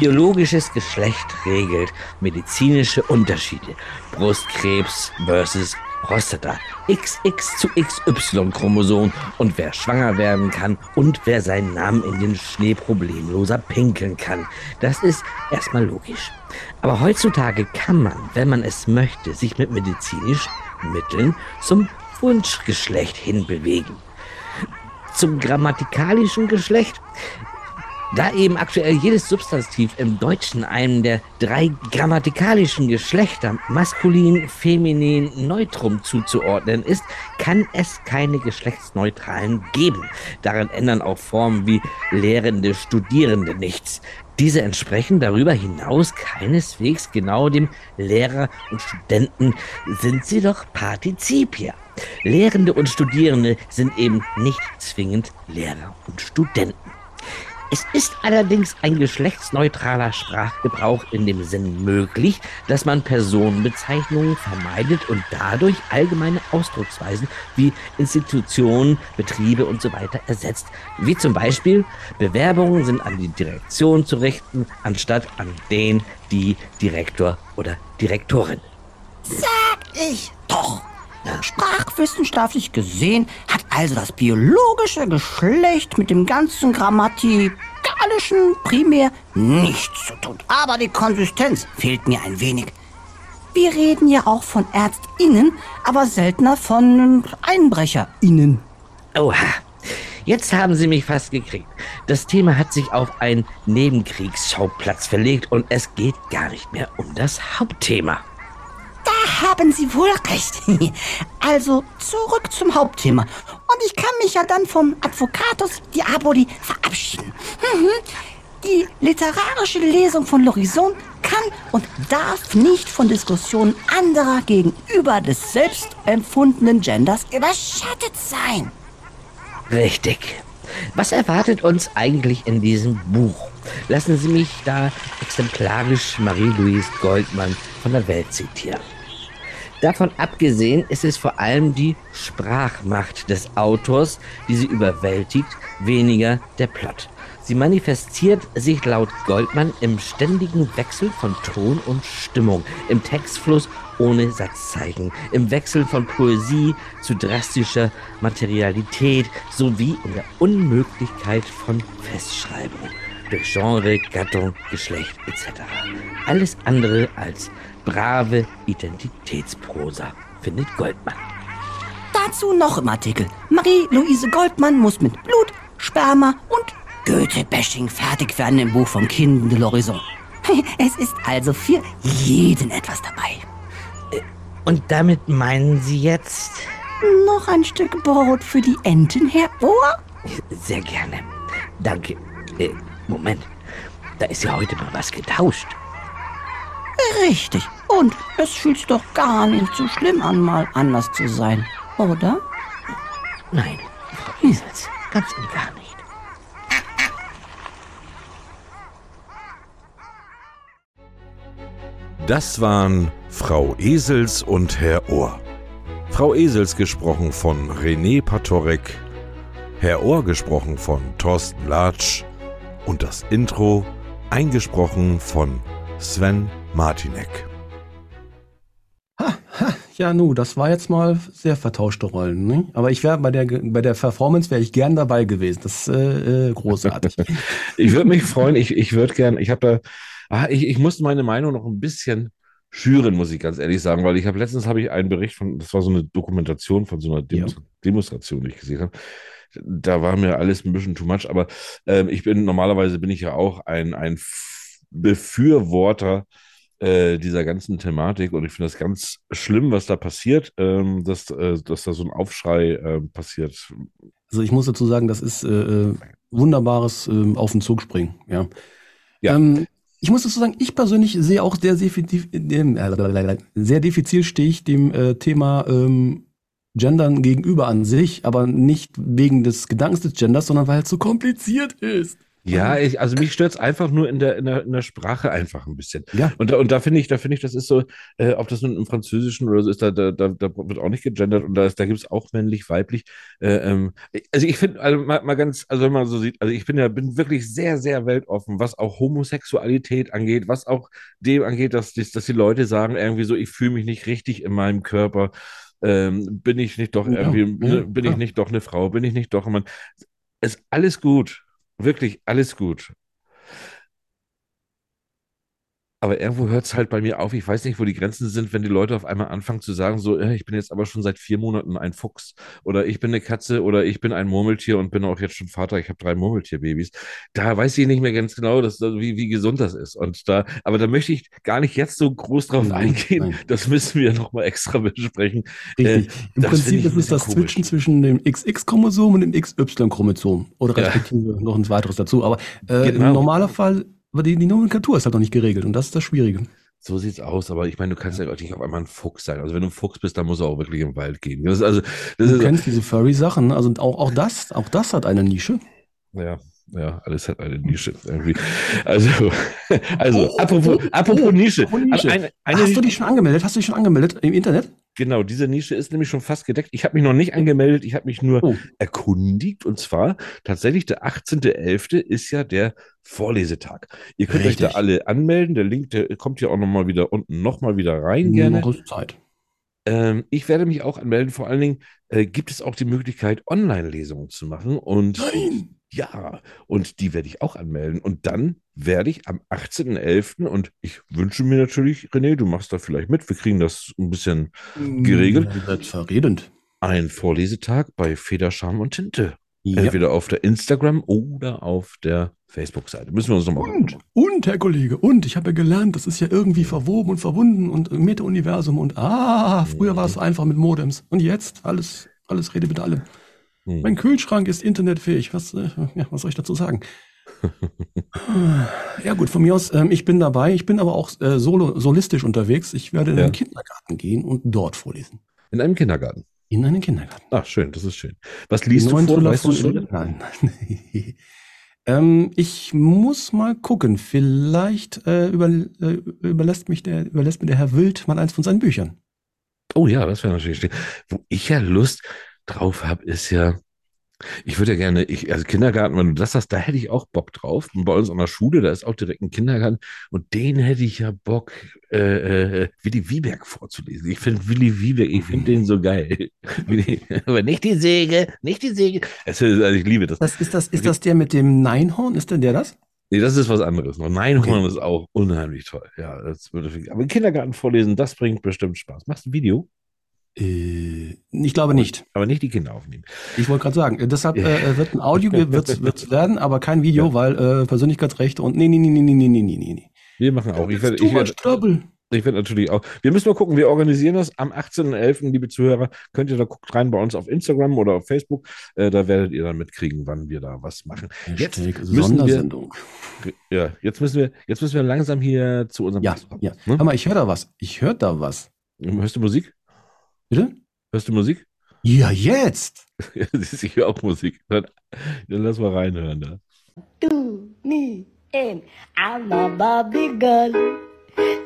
Speaker 6: Biologisches Geschlecht regelt medizinische Unterschiede. Brustkrebs versus Prostata, XX zu XY-Chromosom und wer schwanger werden kann und wer seinen Namen in den Schnee problemloser pinkeln kann. Das ist erstmal logisch. Aber heutzutage kann man, wenn man es möchte, sich mit medizinischen Mitteln zum Wunschgeschlecht hinbewegen. Zum grammatikalischen Geschlecht da eben aktuell jedes Substantiv im Deutschen einem der drei grammatikalischen Geschlechter maskulin, feminin, neutrum zuzuordnen ist, kann es keine geschlechtsneutralen geben. Daran ändern auch Formen wie Lehrende, Studierende nichts. Diese entsprechen darüber hinaus keineswegs genau dem Lehrer und Studenten, sind sie doch Partizipia. Lehrende und Studierende sind eben nicht zwingend Lehrer und Studenten. Es ist allerdings ein geschlechtsneutraler Sprachgebrauch in dem Sinn möglich, dass man Personenbezeichnungen vermeidet und dadurch allgemeine Ausdrucksweisen wie Institutionen, Betriebe und so weiter ersetzt. Wie zum Beispiel Bewerbungen sind an die Direktion zu richten, anstatt an den, die Direktor oder Direktorin.
Speaker 4: Sag ich doch. Sprachwissenschaftlich gesehen hat also das biologische Geschlecht mit dem ganzen grammatikalischen primär nichts zu tun. Aber die Konsistenz fehlt mir ein wenig. Wir reden ja auch von ÄrztInnen, aber seltener von EinbrecherInnen.
Speaker 6: Oha, jetzt haben Sie mich fast gekriegt. Das Thema hat sich auf einen Nebenkriegsschauplatz verlegt und es geht gar nicht mehr um das Hauptthema.
Speaker 4: Da haben Sie wohl recht. Also zurück zum Hauptthema. Und ich kann mich ja dann vom Advocatus Diaboli verabschieden. Mhm. Die literarische Lesung von Lorison kann und darf nicht von Diskussionen anderer gegenüber des selbstempfundenen Genders überschattet sein.
Speaker 6: Richtig. Was erwartet uns eigentlich in diesem Buch? Lassen Sie mich da exemplarisch Marie-Louise Goldmann von der Welt zitieren. Davon abgesehen ist es vor allem die Sprachmacht des Autors, die sie überwältigt, weniger der Plot. Sie manifestiert sich laut Goldmann im ständigen Wechsel von Ton und Stimmung, im Textfluss ohne Satzzeichen, im Wechsel von Poesie zu drastischer Materialität sowie in der Unmöglichkeit von Festschreibung durch Genre, Gattung, Geschlecht etc. Alles andere als brave Identitätsprosa, findet Goldmann.
Speaker 4: Dazu noch im Artikel. Marie-Louise Goldmann muss mit Blut, Sperma und Goethe-Bashing fertig werden im Buch vom Kind de l'Horizon. Es ist also für jeden etwas dabei.
Speaker 6: Äh, und damit meinen Sie jetzt?
Speaker 4: Noch ein Stück Brot für die Enten, Herr Ohr?
Speaker 6: Sehr gerne. Danke. Äh, Moment. Da ist ja heute mal was getauscht.
Speaker 4: Richtig. Und es fühlt sich doch gar nicht so schlimm an, mal anders zu sein, oder?
Speaker 6: Nein, Frau Esels, ganz und gar nicht.
Speaker 1: Das waren Frau Esels und Herr Ohr. Frau Esels gesprochen von René Patorek, Herr Ohr gesprochen von Thorsten Latsch und das Intro eingesprochen von Sven Martinek.
Speaker 2: Ha, ha, ja, nu, das war jetzt mal sehr vertauschte Rollen. Ne? Aber ich wäre bei der bei der Performance wäre ich gern dabei gewesen. Das ist äh, äh großartig.
Speaker 1: ich würde mich freuen. Ich, ich würde gern. Ich habe da. Ah, ich, ich muss meine Meinung noch ein bisschen schüren, muss ich ganz ehrlich sagen, weil ich habe letztens habe ich einen Bericht von, das war so eine Dokumentation von so einer Demos ja. Demonstration, die ich gesehen habe. Da war mir alles ein bisschen too much, aber ähm, ich bin normalerweise bin ich ja auch ein, ein Befürworter äh, dieser ganzen Thematik. Und ich finde das ganz schlimm, was da passiert, ähm, dass, äh, dass da so ein Aufschrei äh, passiert.
Speaker 2: Also ich muss dazu sagen, das ist äh, äh, wunderbares ähm, Auf den Zug springen. Ja. ja. Ähm, ich muss dazu sagen, ich persönlich sehe auch sehr, sehr, sehr diffizil stehe ich dem Thema ähm, Gendern gegenüber an sich, aber nicht wegen des Gedankens des Genders, sondern weil es so kompliziert ist.
Speaker 1: Ja, ich, also mich stört es einfach nur in der, in, der, in der Sprache einfach ein bisschen.
Speaker 2: Ja.
Speaker 1: Und da, und da finde ich, da finde ich, das ist so, äh, ob das nun im Französischen oder so ist, da, da, da, da wird auch nicht gegendert und da, da gibt es auch männlich, weiblich. Äh, ähm, also ich finde, also mal, mal ganz, also wenn man so sieht, also ich bin ja, bin wirklich sehr, sehr weltoffen, was auch Homosexualität angeht, was auch dem angeht, dass, dass die Leute sagen, irgendwie so, ich fühle mich nicht richtig in meinem Körper Ähm, bin ich nicht doch
Speaker 2: Ja,
Speaker 1: irgendwie,
Speaker 2: ja,
Speaker 1: ne, bin ich nicht doch eine Frau? Bin ich nicht doch ein Mann? Ist alles gut. Wirklich alles gut. Aber irgendwo hört es halt bei mir auf. Ich weiß nicht, wo die Grenzen sind, wenn die Leute auf einmal anfangen zu sagen, so, äh, ich bin jetzt aber schon seit vier Monaten ein Fuchs oder ich bin eine Katze oder ich bin ein Murmeltier und bin auch jetzt schon Vater. Ich habe drei Murmeltierbabys. Da weiß ich nicht mehr ganz genau, dass, wie, wie gesund das ist. Und da, aber da möchte ich gar nicht jetzt so groß drauf
Speaker 2: Nein,
Speaker 1: eingehen.
Speaker 2: nein.
Speaker 1: Das müssen wir nochmal extra besprechen.
Speaker 2: Richtig. Im
Speaker 1: das
Speaker 2: Prinzip
Speaker 1: ich
Speaker 2: ist das
Speaker 1: komisch.
Speaker 2: Switchen zwischen dem XX-Chromosom und dem XY-Chromosom. Oder
Speaker 1: Ja.
Speaker 2: respektive noch ein weiteres dazu. Aber äh,
Speaker 1: Genau.
Speaker 2: im normalen Fall, aber die, die Nomenklatur ist halt noch nicht geregelt und das ist das Schwierige.
Speaker 1: So sieht's aus, aber ich meine, du kannst ja nicht auf einmal ein Fuchs sein. Also wenn du ein Fuchs bist, dann musst du auch wirklich im Wald gehen. Das also, das
Speaker 2: Du kennst diese Furry-Sachen, also auch, auch das, auch das hat eine Nische.
Speaker 1: Ja, ja, alles hat eine Nische irgendwie. Also, also
Speaker 2: Oh,
Speaker 1: apropos,
Speaker 2: oh,
Speaker 1: apropos
Speaker 2: oh,
Speaker 1: Nische.
Speaker 2: Nische.
Speaker 1: Eine, eine
Speaker 2: Hast du dich schon angemeldet? Hast du dich schon angemeldet im Internet?
Speaker 1: Genau, diese Nische ist nämlich schon fast gedeckt. Ich habe mich noch nicht angemeldet, ich habe mich nur
Speaker 2: Oh.
Speaker 1: erkundigt. Und zwar tatsächlich der 18.11. ist ja der Vorlesetag. Ihr könnt euch da
Speaker 2: Richtig.
Speaker 1: alle anmelden. Der Link, der kommt ja auch nochmal wieder unten nochmal wieder rein gerne.
Speaker 2: Noch ist Zeit.
Speaker 1: Ähm, ich werde mich auch anmelden. Vor allen Dingen äh, gibt es auch die Möglichkeit, Online-Lesungen zu machen. Und
Speaker 2: Nein!
Speaker 1: Ja, und die werde ich auch anmelden. Und dann werde ich am 18.11. und ich wünsche mir natürlich, René, du machst da vielleicht mit. Wir kriegen das ein bisschen Geregelt.
Speaker 2: Ihr seid verredend.
Speaker 1: ein Vorlesetag bei Federscham und Tinte.
Speaker 2: Ja.
Speaker 1: Entweder auf der Instagram oder auf der Facebook-Seite. Müssen wir uns nochmal
Speaker 2: Und, und, Herr Kollege, und ich habe ja gelernt, das ist ja irgendwie verwoben und verbunden und Meta-Universum und ah, früher war es so einfach mit Modems. Und jetzt alles, alles rede mit allem.
Speaker 1: Hm.
Speaker 2: Mein Kühlschrank ist internetfähig. Was, äh, ja, was soll ich dazu sagen? ja gut, von mir aus, ähm, ich bin dabei. Ich bin aber auch äh, solo, solistisch unterwegs. Ich werde in
Speaker 1: Ja.
Speaker 2: den Kindergarten gehen und dort vorlesen.
Speaker 1: In einem Kindergarten.
Speaker 2: In einen Kindergarten.
Speaker 1: Ach, schön, das ist schön. Was liest du vor? Weißt du schon?
Speaker 2: Nein. ähm, ich muss mal gucken. Vielleicht äh, über, äh, überlässt, mich der, überlässt mir der Herr Wild mal eins von seinen Büchern.
Speaker 1: Oh ja, das wäre natürlich schön. Wo ich ja Lust drauf habe, ist ja, ich würde ja gerne, ich, also Kindergarten, wenn du das hast, da hätte ich auch Bock drauf. Und bei uns an der Schule, da ist auch direkt ein Kindergarten und den hätte ich ja Bock, äh, äh, Willi Wieberg vorzulesen. Ich finde Willi Wieberg, ich finde den so geil. Aber nicht die Säge, nicht die Säge. Es also ich liebe das.
Speaker 2: Das, ist, das, ist das der mit dem Neinhorn? Ist denn der das?
Speaker 1: Nee, das ist was anderes. noch. Neinhorn
Speaker 2: Okay.
Speaker 1: ist auch unheimlich toll. Ja, das würde, aber Kindergarten vorlesen, das bringt bestimmt Spaß. Machst du ein Video,
Speaker 2: äh, ich glaube nicht.
Speaker 1: Aber nicht die Kinder aufnehmen.
Speaker 2: Ich wollte gerade sagen, äh, deshalb äh, äh, wird ein Audio wird wird's werden, aber kein Video,
Speaker 1: ja.
Speaker 2: weil äh, Persönlichkeitsrechte und nee, nee, nee, nee, nee, nee, nee, nee.
Speaker 1: Wir machen auch. Ich werde, ich, werde, ich werde natürlich auch. Wir müssen mal gucken, wir organisieren das am 18.11., liebe Zuhörer. Könnt ihr da guckt rein bei uns auf Instagram oder auf Facebook. Äh, da werdet ihr dann mitkriegen, wann wir da was machen. Jetzt müssen wir, ja, jetzt müssen wir, jetzt müssen wir langsam hier zu unserem
Speaker 2: ja,
Speaker 1: Platz kommen.
Speaker 2: Ja.
Speaker 1: Hm?
Speaker 2: Hör mal, ich höre da was. Ich höre da was.
Speaker 1: Hörst du Musik?
Speaker 2: Bitte?
Speaker 1: Hörst du Musik?
Speaker 2: Ja, jetzt.
Speaker 1: Ja, siehst du, ich höre auch Musik. Dann, dann lass mal reinhören da.
Speaker 7: to me and I'm a Barbie girl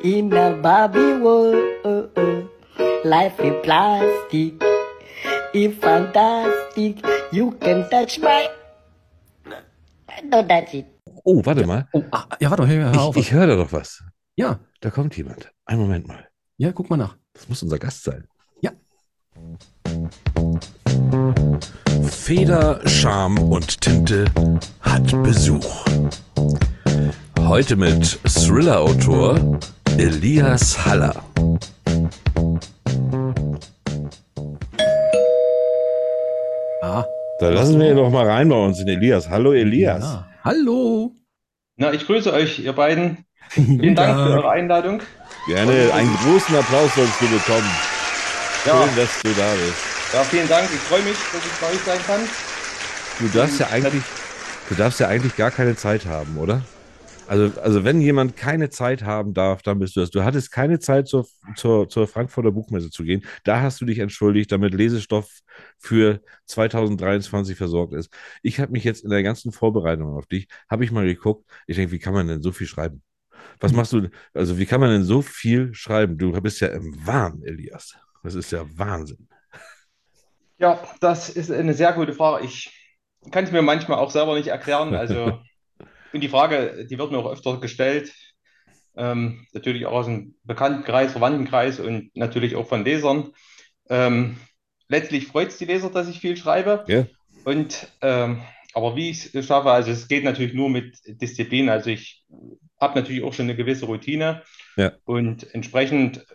Speaker 7: in a Barbie world. Life is plastic, it's fantastic. You can touch my. Don't touch it.
Speaker 1: Oh, warte mal.
Speaker 2: Oh, ah, ja, warte mal, hör, hör auf.
Speaker 1: Ich, ich höre da doch was.
Speaker 2: ja,
Speaker 1: Da kommt jemand. Einen Moment mal.
Speaker 2: ja, guck mal nach.
Speaker 1: Das muss unser Gast sein. Feder, Charme und Tinte hat Besuch. Heute mit Thriller-Autor Elias Haller.
Speaker 2: Ah,
Speaker 1: Da lassen wir ihn doch mal rein bei uns in Elias. Hallo Elias.
Speaker 2: ja. Hallo.
Speaker 8: Na, ich grüße euch, ihr beiden. Vielen Dank für eure Einladung.
Speaker 1: Gerne einen großen Applaus sollst du bekommen.
Speaker 8: Ja,
Speaker 1: Schön, dass du da bist.
Speaker 8: ja, vielen Dank. Ich freue mich, dass ich bei euch sein kann.
Speaker 1: Du darfst ja eigentlich, du darfst ja eigentlich gar keine Zeit haben, oder? Also, also wenn jemand keine Zeit haben darf, dann bist du das. Du hattest keine Zeit, zur, zur, zur Frankfurter Buchmesse zu gehen. Da hast du dich entschuldigt, damit Lesestoff für 2023 versorgt ist. Ich habe mich jetzt in der ganzen Vorbereitung auf dich, habe ich mal geguckt. Ich denke, wie kann man denn so viel schreiben? Was machst du, also wie kann man denn so viel schreiben? Du bist ja im Wahn, Elias. Das ist ja Wahnsinn.
Speaker 8: Ja, das ist eine sehr gute Frage. Ich kann es mir manchmal auch selber nicht erklären. Also, und die Frage, die wird mir auch öfter gestellt. Ähm, natürlich auch aus dem Bekanntenkreis, Verwandtenkreis und natürlich auch von Lesern. Ähm, letztlich freut es die Leser, dass ich viel schreibe.
Speaker 1: Ja.
Speaker 8: Und ähm, aber wie ich es schaffe, also es geht natürlich nur mit Disziplin. Also ich habe natürlich auch schon eine gewisse Routine
Speaker 1: Ja.
Speaker 8: und entsprechend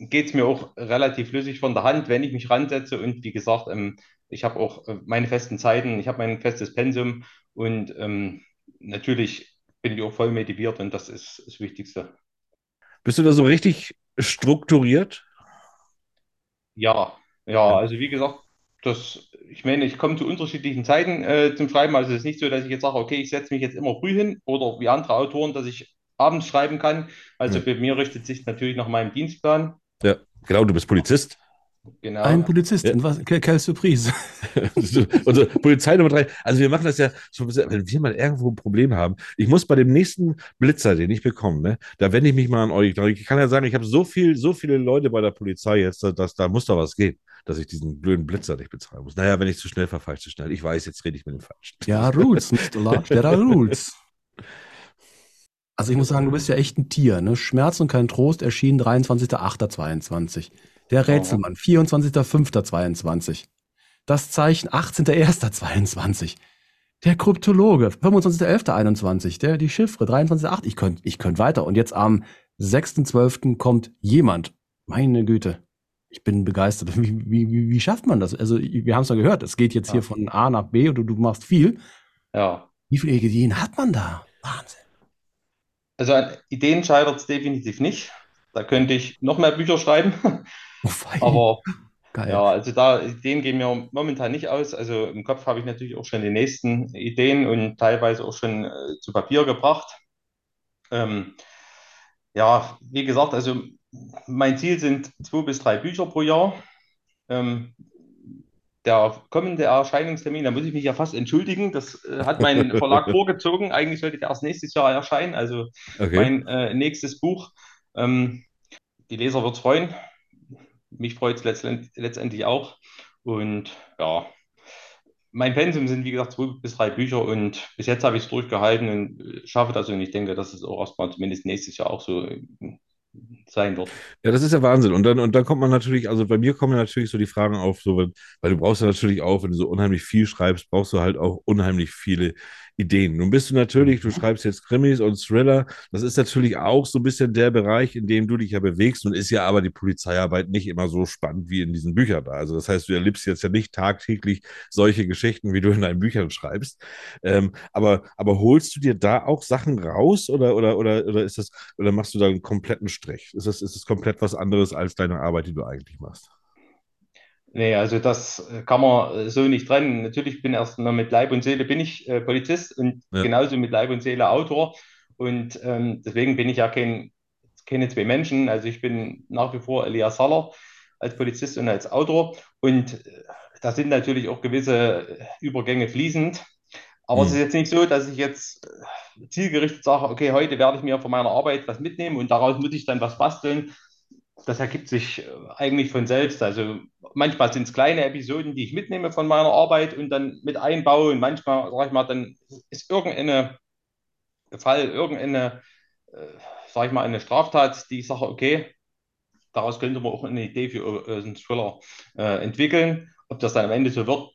Speaker 8: geht es mir auch relativ flüssig von der Hand, wenn ich mich ransetze. Und wie gesagt, ähm, ich habe auch äh, meine festen Zeiten, ich habe mein festes Pensum und ähm, natürlich bin ich auch voll motiviert und das ist das Wichtigste.
Speaker 1: Bist du da so richtig strukturiert?
Speaker 8: Ja, ja, also wie gesagt, das, ich meine, ich komme zu unterschiedlichen Zeiten äh, zum Schreiben. Also es ist nicht so, dass ich jetzt sage, okay, ich setze mich jetzt immer früh hin oder wie andere Autoren, dass ich abends schreiben kann. Also
Speaker 1: Hm.
Speaker 8: bei mir richtet sich natürlich nach meinem Dienstplan.
Speaker 1: Ja, genau, du bist Polizist.
Speaker 8: Genau.
Speaker 2: Ein Polizist,
Speaker 1: Ja.
Speaker 2: was? Quelle Surprise.
Speaker 1: Unsere Polizei Nummer drei. Also wir machen das ja so, wenn wir mal irgendwo ein Problem haben. Ich muss bei dem nächsten Blitzer, den ich bekomme, ne, da wende ich mich mal an euch. Ich kann ja sagen, ich habe so viel, so viele Leute bei der Polizei jetzt, dass, dass da muss doch was gehen, dass ich diesen blöden Blitzer nicht bezahlen muss. Naja, wenn ich zu schnell fahre, fahre ich zu schnell. Ich weiß, jetzt rede ich mit dem Falschen.
Speaker 2: Ja, Rules, Mr. Large, there are rules. Also ich muss sagen, du bist ja echt ein Tier. Ne? Schmerz und kein Trost erschien 23.08.22. Der Rätselmann, 24.05.22. Das Zeichen, 18.01.22. Der Kryptologe, 25.11.21. Der, die Chiffre, 23.08. Ich könnte ich könnt weiter. Und jetzt am 6.12. kommt jemand. Meine Güte. Ich bin begeistert. Wie, wie, wie, schafft man das? Also, wir haben es ja gehört. Es geht jetzt
Speaker 8: Ja.
Speaker 2: hier von A nach B und du, du machst viel.
Speaker 8: Ja.
Speaker 2: Wie viele Ideen hat man da? Wahnsinn.
Speaker 8: Also an Ideen scheitert es definitiv nicht. Da könnte ich noch mehr Bücher schreiben.
Speaker 2: Oh.
Speaker 8: Aber
Speaker 2: Geil.
Speaker 8: ja, also da Ideen gehen mir momentan nicht aus. Also im Kopf habe ich natürlich auch schon die nächsten Ideen und teilweise auch schon äh, zu Papier gebracht. Ähm, ja, wie gesagt, also mein Ziel sind zwei bis drei Bücher pro Jahr. Ähm, der kommende Erscheinungstermin, da muss ich mich ja fast entschuldigen. Das äh, hat mein Verlag vorgezogen. Eigentlich sollte der erst nächstes Jahr erscheinen. Also
Speaker 1: Okay.
Speaker 8: mein äh, nächstes Buch. Ähm, die Leser wird es freuen. Mich freut es letztend, letztendlich auch. Und ja, mein Pensum sind wie gesagt zwei bis drei Bücher und bis jetzt habe ich es durchgehalten und äh, schaffe das und ich denke, dass es auch erstmal zumindest nächstes Jahr auch so äh, sein wird.
Speaker 1: Ja, das ist ja Wahnsinn. Und dann, und dann kommt man natürlich, also bei mir kommen natürlich so die Fragen auf, so, wenn- weil du brauchst ja natürlich auch, wenn du so unheimlich viel schreibst, brauchst du halt auch unheimlich viele Ideen. Nun bist du natürlich, du schreibst jetzt Krimis und Thriller. Das ist natürlich auch so ein bisschen der Bereich, in dem du dich ja bewegst. Nun ist ja aber die Polizeiarbeit nicht immer so spannend wie in diesen Büchern da. Also das heißt, du erlebst jetzt ja nicht tagtäglich solche Geschichten, wie du in deinen Büchern schreibst. Ähm, aber, aber holst du dir da auch Sachen raus oder, oder, oder, oder ist das, oder machst du da einen kompletten Strich? Ist das, ist komplett was anderes als deine Arbeit, die du eigentlich machst?
Speaker 8: Nee, also das äh, kann man äh, so nicht trennen. Natürlich bin erst mal mit Leib und Seele bin ich äh, Polizist und
Speaker 1: Ja.
Speaker 8: genauso mit Leib und Seele Autor. Und ähm, deswegen bin ich ja kein, keine zwei Menschen. Also ich bin nach wie vor Elias Saller als Polizist und als Autor. Und äh, da sind natürlich auch gewisse äh, Übergänge fließend. Aber es
Speaker 1: Hm.
Speaker 8: ist jetzt nicht so, dass ich jetzt äh, zielgerichtet sage, okay, heute werde ich mir von meiner Arbeit was mitnehmen und daraus muss ich dann was basteln. Das ergibt sich äh, eigentlich von selbst. Also manchmal sind es kleine Episoden, die ich mitnehme von meiner Arbeit und dann mit einbaue. Und manchmal, sag ich mal, dann ist irgendeine Fall, irgendeine, äh, sag ich mal, eine Straftat, die ich sage, okay, daraus könnte man auch eine Idee für äh, einen Thriller äh, entwickeln. Ob das dann am Ende so wird,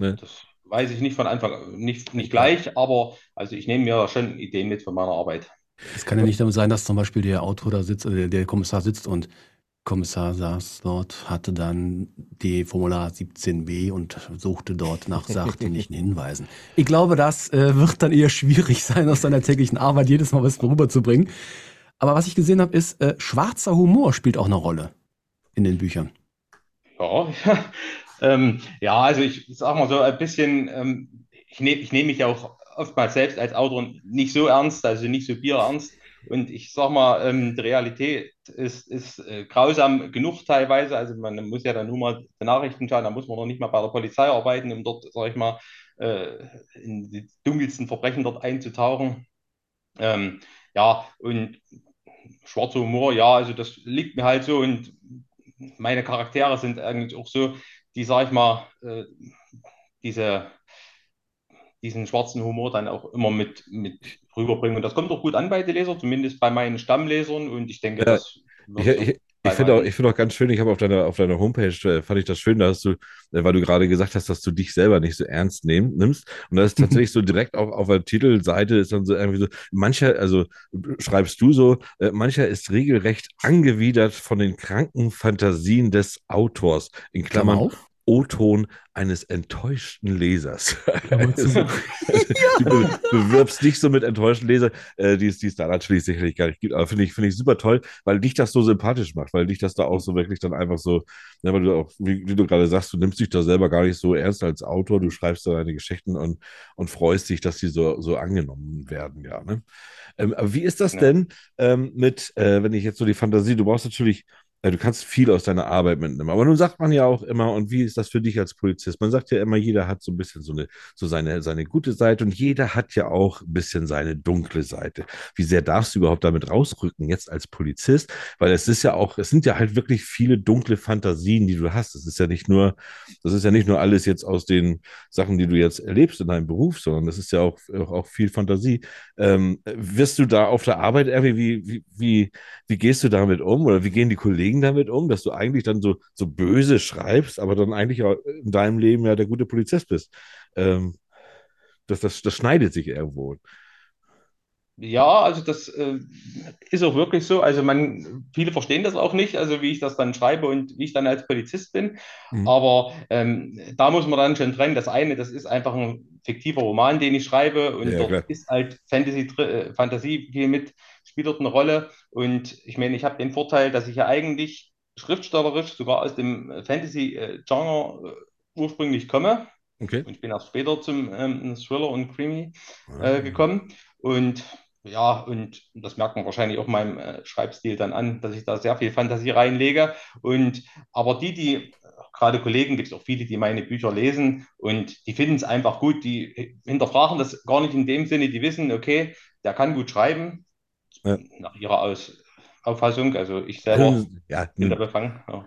Speaker 1: Ne.
Speaker 8: das weiß ich nicht von Anfang, nicht, nicht gleich, aber also ich nehme mir schon Ideen mit von meiner Arbeit.
Speaker 2: Es kann ja nicht damit sein, dass zum Beispiel der Autor da sitzt, äh, der Kommissar sitzt und Kommissar saß dort, hatte dann die Formular 17b und suchte dort nach sachdienlichen Hinweisen. Ich glaube, das äh, wird dann eher schwierig sein, aus seiner täglichen Arbeit jedes Mal was rüberzubringen. Aber was ich gesehen habe, ist, äh, schwarzer Humor spielt auch eine Rolle in den Büchern.
Speaker 8: Ja, ähm, ja, also ich sag mal so ein bisschen, ähm, ich nehme ich nehm mich auch oftmals selbst als Autor nicht so ernst, also nicht so bierernst. Und ich sag mal, ähm, die Realität ist, ist äh, grausam genug teilweise. Also man muss ja dann nur mal die Nachrichten schauen, da muss man noch nicht mal bei der Polizei arbeiten, um dort, sag ich mal, äh, in die dunkelsten Verbrechen dort einzutauchen. Ähm, ja, und schwarzer Humor, ja, also das liegt mir halt so und meine Charaktere sind eigentlich auch so, die, sag ich mal, äh, diese, diesen schwarzen Humor dann auch immer mit, mit rüberbringen. Und das kommt auch gut an bei den Lesern, zumindest bei meinen Stammlesern. Und ich denke,
Speaker 1: Ja,
Speaker 8: das wird
Speaker 1: Ich, ich, Ich finde auch, ich finde auch ganz schön, ich habe auf deiner, auf deiner Homepage, äh, fand ich das schön, da hast du, äh, weil du gerade gesagt hast, dass du dich selber nicht so ernst nehm, nimmst. Und das ist tatsächlich so direkt auf, auf der Titelseite ist dann so irgendwie so, mancher, also schreibst du so, äh, mancher ist regelrecht angewidert von den kranken Fantasien des Autors. In
Speaker 2: Klammer
Speaker 1: Klammern,
Speaker 2: auf.
Speaker 1: O-Ton eines enttäuschten Lesers. Also, Du be bewirbst dich so mit enttäuschten Lesern, äh, die es die es da natürlich sicherlich gar nicht gibt. Aber finde ich, finde ich super toll, weil dich das so sympathisch macht, weil dich das da auch so wirklich dann einfach so, ja, weil du auch, wie, wie du gerade sagst, du nimmst dich da selber gar nicht so ernst als Autor, du schreibst da deine Geschichten und, und freust dich, dass die so, so angenommen werden, ja. Ne? Ähm, aber wie ist das
Speaker 8: Ja.
Speaker 1: denn ähm, mit, äh, wenn ich jetzt so die Fantasie, du brauchst natürlich Du kannst viel aus deiner Arbeit mitnehmen. Aber nun sagt man ja auch immer, und wie ist das für dich als Polizist? Man sagt ja immer, jeder hat so ein bisschen so eine, so seine, seine gute Seite und jeder hat ja auch ein bisschen seine dunkle Seite. Wie sehr darfst du überhaupt damit rausrücken, jetzt als Polizist? Weil es ist ja auch, es sind ja halt wirklich viele dunkle Fantasien, die du hast. Das ist ja nicht nur, das ist ja nicht nur alles jetzt aus den Sachen, die du jetzt erlebst in deinem Beruf, sondern das ist ja auch, auch, auch viel Fantasie. Ähm, wirst du da auf der Arbeit irgendwie, wie, wie, wie, wie gehst du damit um oder wie gehen die Kollegen damit um, dass du eigentlich dann so, so böse schreibst, aber dann eigentlich auch in deinem Leben ja der gute Polizist bist? Ähm, das, das, das schneidet sich irgendwo.
Speaker 8: Ja, also das äh, ist auch wirklich so. Also man, viele verstehen das auch nicht, also wie ich das dann schreibe und wie ich dann als Polizist bin.
Speaker 1: Mhm.
Speaker 8: Aber ähm, da muss man dann schon trennen. Das eine, das ist einfach ein fiktiver Roman, den ich schreibe und
Speaker 1: Ja,
Speaker 8: dort
Speaker 1: klar.
Speaker 8: ist halt Fantasy, äh, Fantasie viel mit, spielt dort eine Rolle. Und ich meine, ich habe den Vorteil, dass ich ja eigentlich schriftstellerisch sogar aus dem Fantasy-Genre äh, ursprünglich komme.
Speaker 1: Okay.
Speaker 8: Und ich bin erst später zum ähm, Thriller und Creamy
Speaker 1: Ah.
Speaker 8: äh, gekommen. Und ja, und das merkt man wahrscheinlich auch meinem äh, Schreibstil dann an, dass ich da sehr viel Fantasie reinlege. Und aber die, die, gerade Kollegen, gibt es auch viele, die meine Bücher lesen und die finden es einfach gut, die hinterfragen das gar nicht in dem Sinne, die wissen, okay, der kann gut schreiben,
Speaker 1: Ja.
Speaker 8: nach ihrer Aus Auffassung. Also ich selber
Speaker 1: Ja,
Speaker 8: bin da befangen. Ja.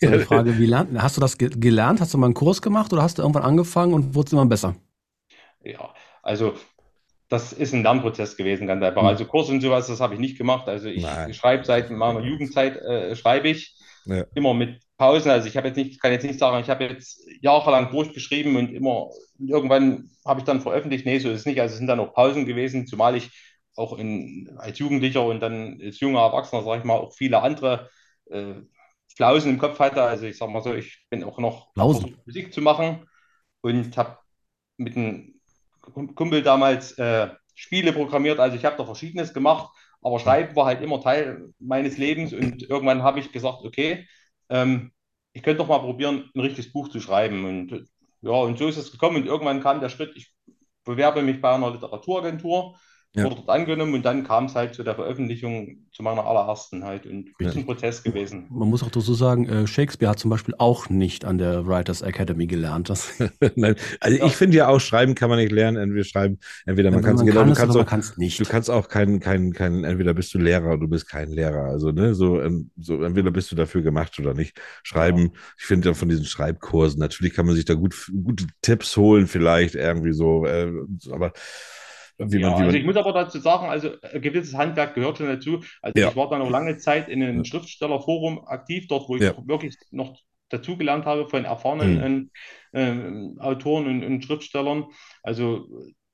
Speaker 2: So eine Frage, wie lernt, hast du das ge gelernt? Hast du mal einen Kurs gemacht oder hast du irgendwann angefangen und wurde es immer besser?
Speaker 8: Ja, also das ist ein Lernprozess gewesen, ganz einfach.
Speaker 2: Hm.
Speaker 8: Also Kurs und sowas, das habe ich nicht gemacht. Also ich
Speaker 1: Nein.
Speaker 8: schreibe seit meiner Jugendzeit, äh, schreibe ich
Speaker 1: Ja.
Speaker 8: immer mit Pausen. Also ich habe jetzt nicht, kann jetzt nicht sagen, ich habe jetzt jahrelang durchgeschrieben und immer irgendwann habe ich dann veröffentlicht. Nee, so ist es nicht. Also es sind dann auch Pausen gewesen, zumal ich auch in, als Jugendlicher und dann als junger Erwachsener, sage ich mal, auch viele andere äh, Flausen im Kopf hatte. Also ich sage mal so, ich bin auch noch versucht, Musik zu machen und habe mit einem Kumpel damals äh, Spiele programmiert. Also ich habe da Verschiedenes gemacht, aber Schreiben war halt immer Teil meines Lebens und irgendwann habe ich gesagt, okay, ähm, ich könnte doch mal probieren, ein richtiges Buch zu schreiben. Und äh, ja, und so ist es gekommen und irgendwann kam der Schritt, ich bewerbe mich bei einer Literaturagentur,
Speaker 1: Ja.
Speaker 8: wurde dort angenommen und dann kam es halt zu der Veröffentlichung, zu meiner allerersten halt und
Speaker 1: Ja.
Speaker 8: ist ein Prozess gewesen.
Speaker 2: Man muss auch dazu sagen, äh, Shakespeare hat zum Beispiel auch nicht an der Writers Academy gelernt. Das,
Speaker 1: Nein. Also
Speaker 8: Ja.
Speaker 1: ich finde ja auch, schreiben kann man nicht lernen. Entweder schreiben, entweder man kann es,
Speaker 2: man
Speaker 1: genau,
Speaker 2: kann
Speaker 1: du
Speaker 2: es
Speaker 1: kannst
Speaker 2: oder
Speaker 1: auch,
Speaker 2: man kann es nicht.
Speaker 1: Du kannst auch keinen, keinen, keinen, entweder bist du Lehrer oder du bist kein Lehrer. Also, ne, so, ähm, so entweder bist du dafür gemacht oder nicht. Schreiben, ich finde ja von diesen Schreibkursen, natürlich kann man sich da gut, gute Tipps holen, vielleicht irgendwie so, äh, so, aber wie
Speaker 8: Ja,
Speaker 1: man, wie
Speaker 8: also
Speaker 1: man,
Speaker 8: ich muss aber dazu sagen, also ein gewisses Handwerk gehört schon dazu. Also
Speaker 1: Ja.
Speaker 8: ich war dann noch lange Zeit in einem. Schriftstellerforum aktiv, dort wo ich
Speaker 1: Ja.
Speaker 8: wirklich noch dazugelernt habe von erfahrenen
Speaker 1: Mhm.
Speaker 8: ähm, Autoren und, und Schriftstellern. Also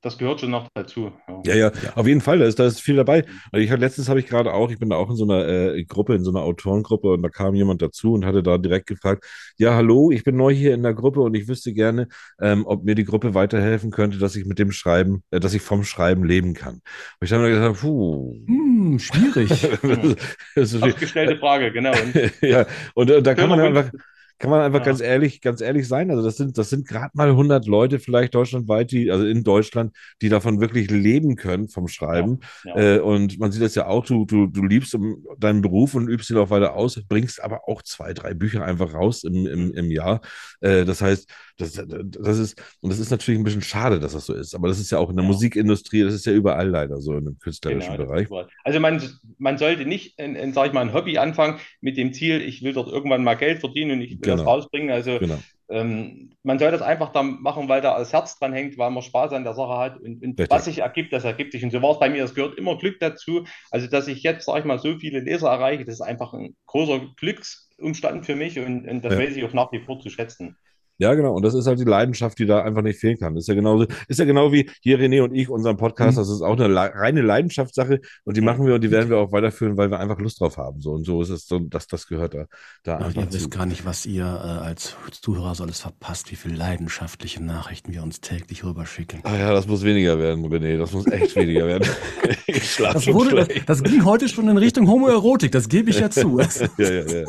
Speaker 8: das gehört schon noch dazu.
Speaker 1: Ja, ja, auf jeden Fall, da ist, da ist viel dabei. Also ich hatte letztens habe ich gerade auch, ich bin da auch in so einer äh, Gruppe, in so einer Autorengruppe und da kam jemand dazu und hatte da direkt gefragt, ja, hallo, ich bin neu hier in der Gruppe und ich wüsste gerne, ähm, ob mir die Gruppe weiterhelfen könnte, dass ich mit dem Schreiben, äh, dass ich vom Schreiben leben kann. Und ich habe mir gesagt, puh.
Speaker 2: Hm, schwierig.
Speaker 1: das ist,
Speaker 8: Ausgestellte Frage, genau. Und
Speaker 1: ja, und, äh, da kann man einfach, kann man einfach
Speaker 8: Ja.
Speaker 1: ganz ehrlich, ganz ehrlich sein. Also das sind, das sind gerade mal 100 Leute vielleicht deutschlandweit, die, also in Deutschland, die davon wirklich leben können vom Schreiben.
Speaker 8: ja.
Speaker 1: Äh, und man sieht das ja auch, du, du, du liebst deinen Beruf und übst ihn auch weiter aus, bringst aber auch zwei, drei Bücher einfach raus im, im, im Jahr. Äh, das heißt, das, das ist, und das ist natürlich ein bisschen schade, dass das so ist. Aber das ist ja auch in der
Speaker 8: Ja.
Speaker 1: Musikindustrie, das ist ja überall leider so in dem künstlerischen
Speaker 8: Genau,
Speaker 1: Bereich.
Speaker 8: Also man, man sollte nicht, in, in, sag ich mal, ein Hobby anfangen mit dem Ziel, ich will dort irgendwann mal Geld verdienen und ich wir das
Speaker 1: Genau.
Speaker 8: rausbringen. Also
Speaker 1: Genau.
Speaker 8: ähm, man soll das einfach dann machen, weil da das Herz dran hängt, weil man Spaß an der Sache hat. Und, und was sich ergibt, das ergibt sich. Und so war es bei mir. Es gehört immer Glück dazu. Also, dass ich jetzt, sag ich mal, so viele Leser erreiche, das ist einfach ein großer Glücksumstand für mich und, und das
Speaker 1: Ja.
Speaker 8: weiß ich auch nach wie vor zu schätzen.
Speaker 1: Ja, genau. Und das ist halt die Leidenschaft, die da einfach nicht fehlen kann. Ist ja genauso, ist ja genau wie hier René und ich, unseren Podcast.
Speaker 2: Mhm.
Speaker 1: Das ist auch eine le- reine Leidenschaftsache und die machen wir und die werden wir auch weiterführen, weil wir einfach Lust drauf haben. So und so ist es so, dass das gehört da, da
Speaker 2: Ach,
Speaker 1: einfach
Speaker 2: ihr
Speaker 1: zu.
Speaker 2: wisst gar nicht, was ihr äh, als Zuhörer so alles verpasst, wie viele leidenschaftliche Nachrichten wir uns täglich rüberschicken.
Speaker 1: Ah ja, das muss weniger werden, René. Das muss echt weniger werden. ich schlafe
Speaker 2: Das, wurde, das, das ging heute schon in Richtung Homoerotik, das gebe ich ja zu.
Speaker 1: ja, ja, ja.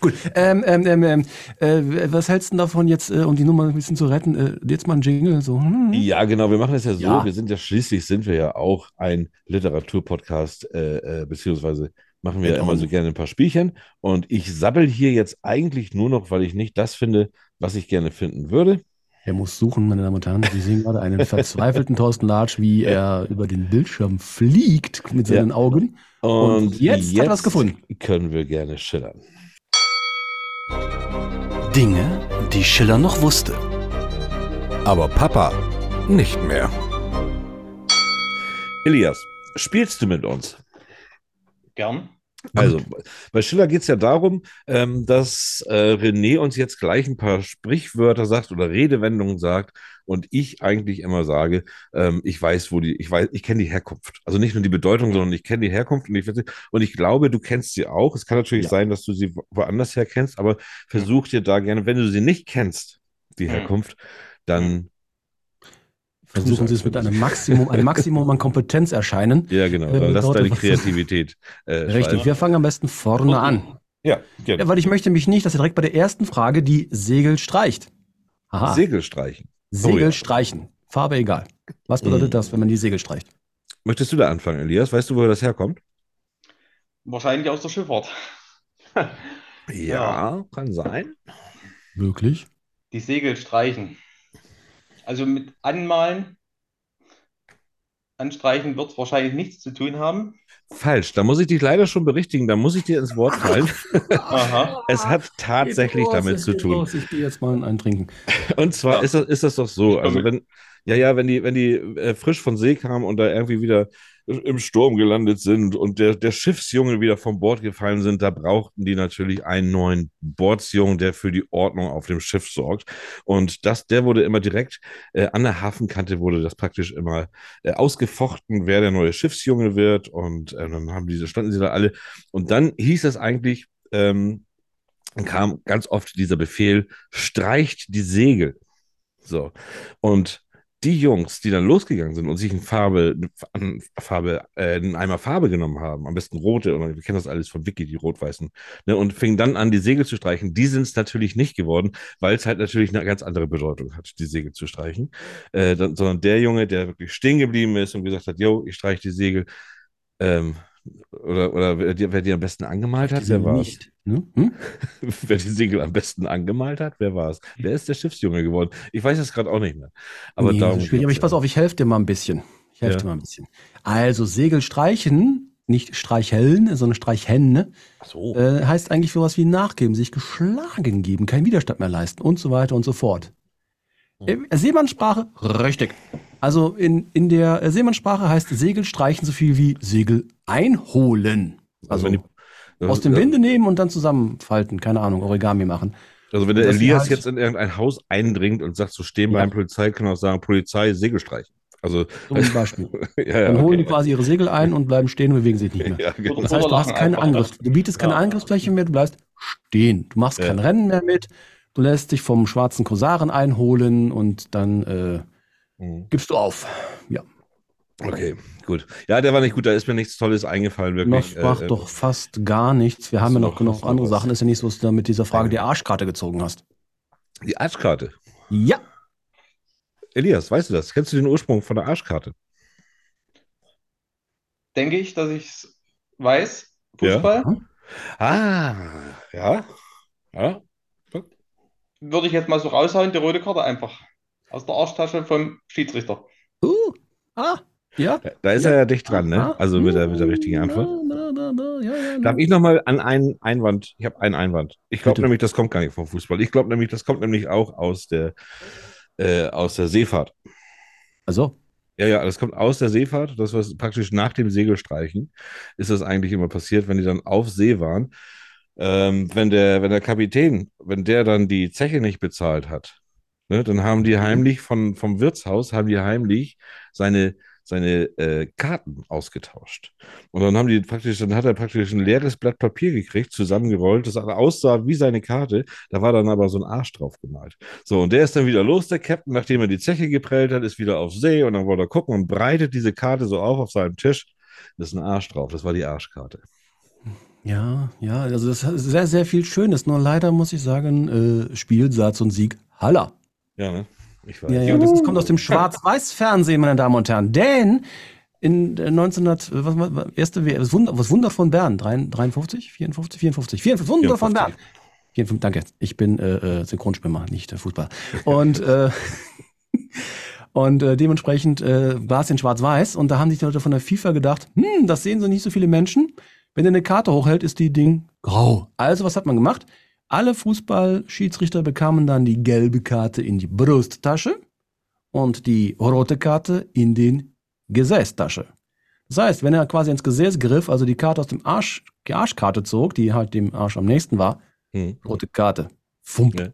Speaker 2: Gut, ähm, ähm, ähm, ähm, äh, was hältst du denn davon jetzt, äh, um die Nummer ein bisschen zu retten, äh, jetzt mal ein Jingle, so, hm,
Speaker 1: Ja, genau. Wir machen es ja so.
Speaker 2: Ja.
Speaker 1: Wir sind ja schließlich sind wir ja auch ein Literaturpodcast, äh, äh, beziehungsweise machen wir ja
Speaker 2: Genau.
Speaker 1: immer so gerne ein paar Spielchen. Und ich sabbel hier jetzt eigentlich nur noch, weil ich nicht das finde, was ich gerne finden würde.
Speaker 2: Er muss suchen, meine Damen und Herren. Sie sehen gerade einen verzweifelten Thorsten Latsch, wie er über den Bildschirm fliegt mit seinen
Speaker 1: Ja.
Speaker 2: Augen. Und jetzt hat er was gefunden.
Speaker 1: können wir gerne schillern.
Speaker 3: Dinge, die Schiller noch wusste. Aber Papa nicht mehr.
Speaker 1: Elias, spielst du mit uns?
Speaker 8: Gern.
Speaker 1: Also, bei Schiller geht es ja darum, ähm, dass äh, René uns jetzt gleich ein paar Sprichwörter sagt oder Redewendungen sagt und ich eigentlich immer sage, ähm, ich weiß, wo die, ich weiß, ich kenne die Herkunft. Also nicht nur die Bedeutung, sondern ich kenne die Herkunft und ich, und ich glaube, du kennst sie auch. Es kann natürlich
Speaker 2: Ja.
Speaker 1: sein, dass du sie wo- woanders her kennst, aber versuch dir da gerne, wenn du sie nicht kennst, die
Speaker 8: Mhm.
Speaker 1: Herkunft, dann
Speaker 2: Versuchen Sie es mit einem Maximum, ein Maximum an Kompetenz erscheinen.
Speaker 1: ja genau,
Speaker 2: Ähm,
Speaker 1: dann lass
Speaker 2: dauert
Speaker 1: deine. Kreativität äh,
Speaker 2: Richtig,
Speaker 1: schreiben.
Speaker 2: wir fangen am besten vorne an.
Speaker 1: Ja, gerne.
Speaker 2: Ja, weil ich möchte mich nicht, dass ihr direkt bei der ersten Frage die Segel streicht. Aha,
Speaker 1: Segel streichen.
Speaker 2: Segel
Speaker 1: Oh ja.
Speaker 2: streichen. Farbe egal. Was bedeutet
Speaker 1: Mhm.
Speaker 2: das, wenn man die Segel streicht?
Speaker 1: Möchtest du da anfangen, Elias? Weißt du, woher das herkommt?
Speaker 8: Wahrscheinlich aus der Schifffahrt.
Speaker 1: Ja, kann sein.
Speaker 2: Möglich.
Speaker 8: Die Segel streichen. Also mit Anmalen, Anstreichen wird es wahrscheinlich nichts zu tun haben.
Speaker 1: Falsch, da muss ich dich leider schon berichtigen, da muss ich dir ins Wort fallen.
Speaker 8: Aha.
Speaker 1: Es hat tatsächlich damit zu tun.
Speaker 2: los. Ich gehe jetzt mal einen trinken.
Speaker 1: Und zwar
Speaker 8: Ja.
Speaker 1: ist das, ist das doch so, also wenn, ja, ja, wenn die, wenn die äh, frisch von See kamen und da irgendwie wieder im Sturm gelandet sind und der, der Schiffsjunge wieder vom Bord gefallen sind, da brauchten die natürlich einen neuen Bordsjungen, der für die Ordnung auf dem Schiff sorgt. Und das, der wurde immer direkt äh, an der Hafenkante wurde das praktisch immer äh, ausgefochten, wer der neue Schiffsjunge wird. Und äh, dann haben diese, standen sie da alle. Und dann hieß es eigentlich, ähm, kam ganz oft dieser Befehl, streicht die Segel. So. Und die Jungs, die dann losgegangen sind und sich eine Farbe, eine Farbe, äh, einen Eimer Farbe genommen haben, am besten rote, oder wir kennen das alles von Vicky, die rot-weißen, ne, und fingen dann an, die Segel zu streichen, die sind es natürlich nicht geworden, weil es halt natürlich eine ganz andere Bedeutung hat, die Segel zu streichen. Äh, dann, sondern der Junge, der wirklich stehen geblieben ist und gesagt hat, yo, ich streiche die Segel, ähm, oder, oder wer, die, wer die am besten angemalt hat, wer war
Speaker 2: nicht. Ne? Hm?
Speaker 1: Wer die Segel am besten angemalt hat, wer war es? Wer ist der Schiffsjunge geworden? Ich weiß es gerade auch nicht mehr. Aber
Speaker 2: nee,
Speaker 1: darum.
Speaker 2: Aber ich pass auf, ich helfe dir mal ein bisschen. Ich helfe
Speaker 1: Ja.
Speaker 2: dir mal ein bisschen. Also Segel streichen, nicht streicheln, sondern streichen, ne?
Speaker 1: So.
Speaker 2: äh, heißt eigentlich sowas wie nachgeben, sich geschlagen geben, keinen Widerstand mehr leisten und so weiter und so fort. Äh, Seemannssprache, richtig. Also in, in der äh, Seemannssprache heißt Segel streichen so viel wie Segel einholen. Also
Speaker 1: wenn die-
Speaker 2: aus dem Winde nehmen und dann zusammenfalten, keine Ahnung, Origami machen.
Speaker 1: Also wenn der
Speaker 2: sie
Speaker 1: Elias
Speaker 2: halt-
Speaker 1: jetzt in irgendein Haus eindringt und sagt, so stehen
Speaker 2: Ja.
Speaker 1: beim Polizei, kann er auch sagen, Polizei, Segel streichen. Also,
Speaker 2: Zum Beispiel.
Speaker 1: ja, ja,
Speaker 2: Dann holen die quasi ihre Segel ein und bleiben stehen und bewegen sich nicht mehr.
Speaker 1: Ja, genau.
Speaker 2: Das heißt, du hast
Speaker 8: Lachen
Speaker 2: keine
Speaker 8: einfach.
Speaker 2: Angriffs, du bietest keine
Speaker 8: Ja.
Speaker 2: Angriffsfläche mehr, du bleibst stehen. Du machst kein. Rennen mehr mit, du lässt dich vom schwarzen Kosaren einholen und dann äh,
Speaker 1: Mhm.
Speaker 2: gibst du auf. Ja,
Speaker 1: Okay, gut. Ja, der war nicht gut, da ist mir nichts Tolles eingefallen, wirklich.
Speaker 2: das macht
Speaker 1: Äh,
Speaker 2: doch fast gar nichts. Wir haben ja noch
Speaker 1: noch-
Speaker 2: genug andere
Speaker 1: was?
Speaker 2: Sachen. Ist ja nicht so, dass du da mit dieser Frage
Speaker 1: Ja.
Speaker 2: die Arschkarte gezogen hast.
Speaker 1: Die Arschkarte.
Speaker 2: Ja,
Speaker 1: Elias, weißt du das? Kennst du den Ursprung von der Arschkarte?
Speaker 8: Denke ich, dass ich es weiß. Fußball
Speaker 1: Ah, ja. Ja.
Speaker 8: Würde ich jetzt mal so raushauen, die rote Karte einfach. Aus der Arschtasche vom Schiedsrichter.
Speaker 2: uh, ah, Ja?
Speaker 1: Da, da ist er ja dicht dran, ne? Also mit der, mit der richtigen Antwort.
Speaker 2: Na, na, na, ja, ja,
Speaker 1: Darf ich nochmal an einen Einwand? Ich habe einen Einwand. Ich glaube nämlich, das kommt gar nicht vom Fußball. Ich glaube nämlich, das kommt nämlich auch aus der, äh, aus der Seefahrt.
Speaker 2: Also,
Speaker 1: Ja, ja, das kommt aus der Seefahrt. Das war praktisch nach dem Segelstreichen, ist das eigentlich immer passiert, wenn die dann auf See waren. Ähm, wenn der, wenn der Kapitän, wenn der dann die Zeche nicht bezahlt hat, ne, dann haben die heimlich von, vom Wirtshaus, haben die heimlich seine, seine äh, Karten ausgetauscht. Und dann haben die praktisch, dann hat er praktisch ein leeres Blatt Papier gekriegt, zusammengerollt, das aussah wie seine Karte. Da war dann aber so ein Arsch drauf gemalt. So, und der ist dann wieder los, der Captain, nachdem er die Zeche geprellt hat, ist wieder auf See und dann wollte er gucken und breitet diese Karte so auf auf seinem Tisch. Da ist ein Arsch drauf. Das war die Arschkarte.
Speaker 2: Ja, ja, also das ist sehr, sehr viel Schönes. Nur leider muss ich sagen, äh, Spielsatz und Sieg, Haller.
Speaker 1: Ja, ne? Ich weiß.
Speaker 2: Ja, ja, das kommt aus dem Schwarz-Weiß-Fernsehen, meine Damen und Herren. Denn in der 1900, was, was, was, erste, W- das Wunder, was Wunder von Bern, 53, 54, 54, 54, Wunder von Bern. 54, danke, ich bin äh, äh, Synchronschwimmer, nicht äh, Fußball. Und, äh, und äh, dementsprechend äh, war es in Schwarz-Weiß und da haben sich die Leute von der FIFA gedacht, hm, das sehen so nicht so viele Menschen. Wenn er eine Karte hochhält, ist die Ding grau. Also, was hat man gemacht? Alle Fußballschiedsrichter bekamen dann die gelbe Karte in die Brusttasche und die rote Karte in den Gesäßtasche. Das heißt, wenn er quasi ins Gesäß griff, also die Karte aus dem Arsch, die Arschkarte zog, die halt dem Arsch am nächsten war,
Speaker 1: Hm.
Speaker 2: rote Karte. Fump.
Speaker 1: Ja.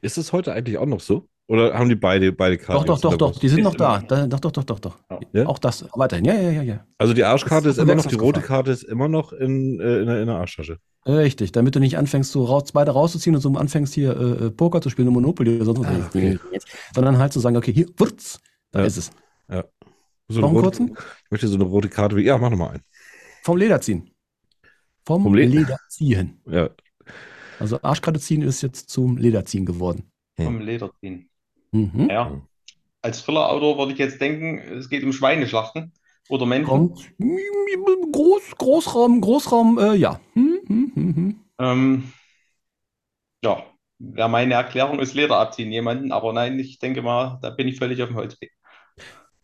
Speaker 1: Ist es heute eigentlich auch noch so? Oder haben die beide, beide
Speaker 2: Doch,
Speaker 1: Karten?
Speaker 2: doch, doch, doch,
Speaker 1: Brust?
Speaker 2: die sind noch da. da. Doch, doch, doch, doch, doch.
Speaker 1: Ja?
Speaker 2: Auch das weiterhin. Ja, ja, ja, ja.
Speaker 1: Also die Arschkarte ist
Speaker 2: ist
Speaker 1: immer noch, die rote. Karte ist immer noch in, äh, in, der, in der Arschtasche.
Speaker 2: Richtig, damit du nicht anfängst, so raus, beide rauszuziehen und so anfängst hier äh, äh, Poker zu spielen, Monopoly oder sonst was.
Speaker 1: Ah, okay.
Speaker 2: Sondern halt zu sagen, okay, hier, wurz, da
Speaker 1: Ja.
Speaker 2: ist es.
Speaker 1: So
Speaker 2: Noch
Speaker 1: eine
Speaker 2: einen
Speaker 1: rote,
Speaker 2: kurzen?
Speaker 1: Ich möchte so eine rote Karte. wie- Ja, mach nochmal einen.
Speaker 2: Vom Leder ziehen. Vom,
Speaker 1: Vom Le-
Speaker 2: Leder ziehen.
Speaker 1: Ja.
Speaker 2: Also Arschkarte ziehen ist jetzt zum Lederziehen geworden.
Speaker 8: Vom Leder ziehen.
Speaker 2: Mhm.
Speaker 8: Ja. Als Thriller-Autor würde ich jetzt denken, es geht um Schweineschlachten oder Menschen.
Speaker 2: Groß, Großraum, Großraum, äh, ja. Hm, hm, hm, hm.
Speaker 8: Ähm, ja, wäre meine Erklärung ist Leder abziehen jemanden, aber nein, ich denke mal, da bin ich völlig auf dem Holzweg.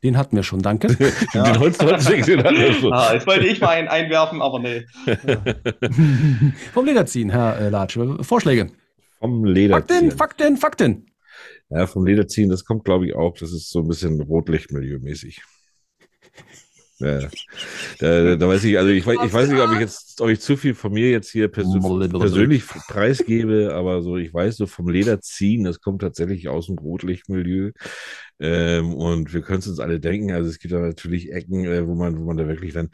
Speaker 2: Den hatten wir schon, danke.
Speaker 1: Den Holzholzweg, den hat er schon.
Speaker 8: Ah, jetzt wollte ich mal einen einwerfen, aber nee.
Speaker 2: Vom Lederziehen, Herr äh, Latsch. Vorschläge.
Speaker 1: Vom Lederziehen.
Speaker 2: Fakten, Fakten, Fakten.
Speaker 1: Ja, vom Lederziehen, das kommt, glaube ich, auch. Das ist so ein bisschen Rotlichtmilieu-mäßig. Ja, da, da weiß ich, also ich weiß, ich weiß nicht, ob ich jetzt, ob ich zu viel von mir jetzt hier persö persönlich preisgebe, aber so, ich weiß so vom Lederziehen, das kommt tatsächlich aus dem Rotlichtmilieu. Ähm, und wir können es uns alle denken, also es gibt da natürlich Ecken, äh, wo man, wo man da wirklich dann,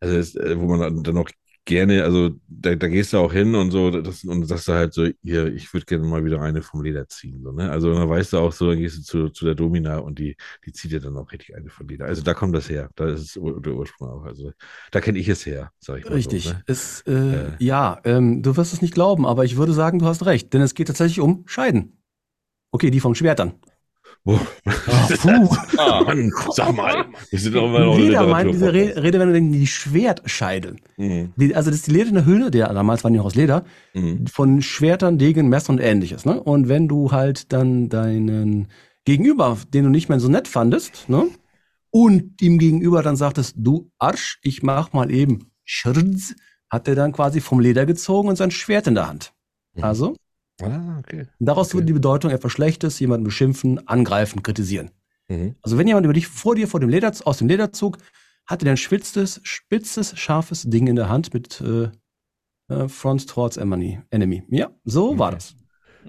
Speaker 1: also es, äh, wo man dann, auch gerne, also da, da gehst du auch hin und so, das, und sagst du halt so, hier, ich würde gerne mal wieder eine vom Leder ziehen. So, ne? Also dann weißt du auch so, dann gehst du zu, zu der Domina und die, die zieht dir dann auch richtig eine von Leder. Also da kommt das her. Da ist es ur- der Ursprung auch. Also da kenne ich es her, sag ich mal.
Speaker 2: Richtig.
Speaker 1: So, ne?
Speaker 2: Es, äh, Ja, ähm, du wirst es nicht glauben, aber ich würde sagen, du hast recht, denn es geht tatsächlich um Scheiden. Okay, die von Schwertern.
Speaker 1: Boah.
Speaker 2: Ah, puh.
Speaker 8: Ah,
Speaker 1: Mann, sag mal. Wir sind doch immer noch
Speaker 2: meint diese. Re Redewendung die Schwertscheidel.
Speaker 1: Mhm.
Speaker 2: Die, also das ist die lederne Hülle, der damals waren die noch aus Leder,
Speaker 1: Mhm.
Speaker 2: von Schwertern, Degen, Messern und ähnliches. Ne? Und wenn du halt dann deinen Gegenüber, den du nicht mehr so nett fandest, ne? und ihm gegenüber dann sagtest, du Arsch, ich mach mal eben Schirz, hat er dann quasi vom Leder gezogen und sein Schwert in der Hand.
Speaker 1: Mhm.
Speaker 2: Also,
Speaker 1: Ah, okay.
Speaker 2: daraus
Speaker 1: Okay.
Speaker 2: wurde die Bedeutung etwas Schlechtes, jemanden beschimpfen, angreifen, kritisieren.
Speaker 1: Mhm.
Speaker 2: Also wenn jemand über dich vor dir vor dem Leder, aus dem Leder zog, hatte der ein spitzes, spitzes, scharfes Ding in der Hand mit äh, äh, Front towards enemy. enemy. Ja, so war das.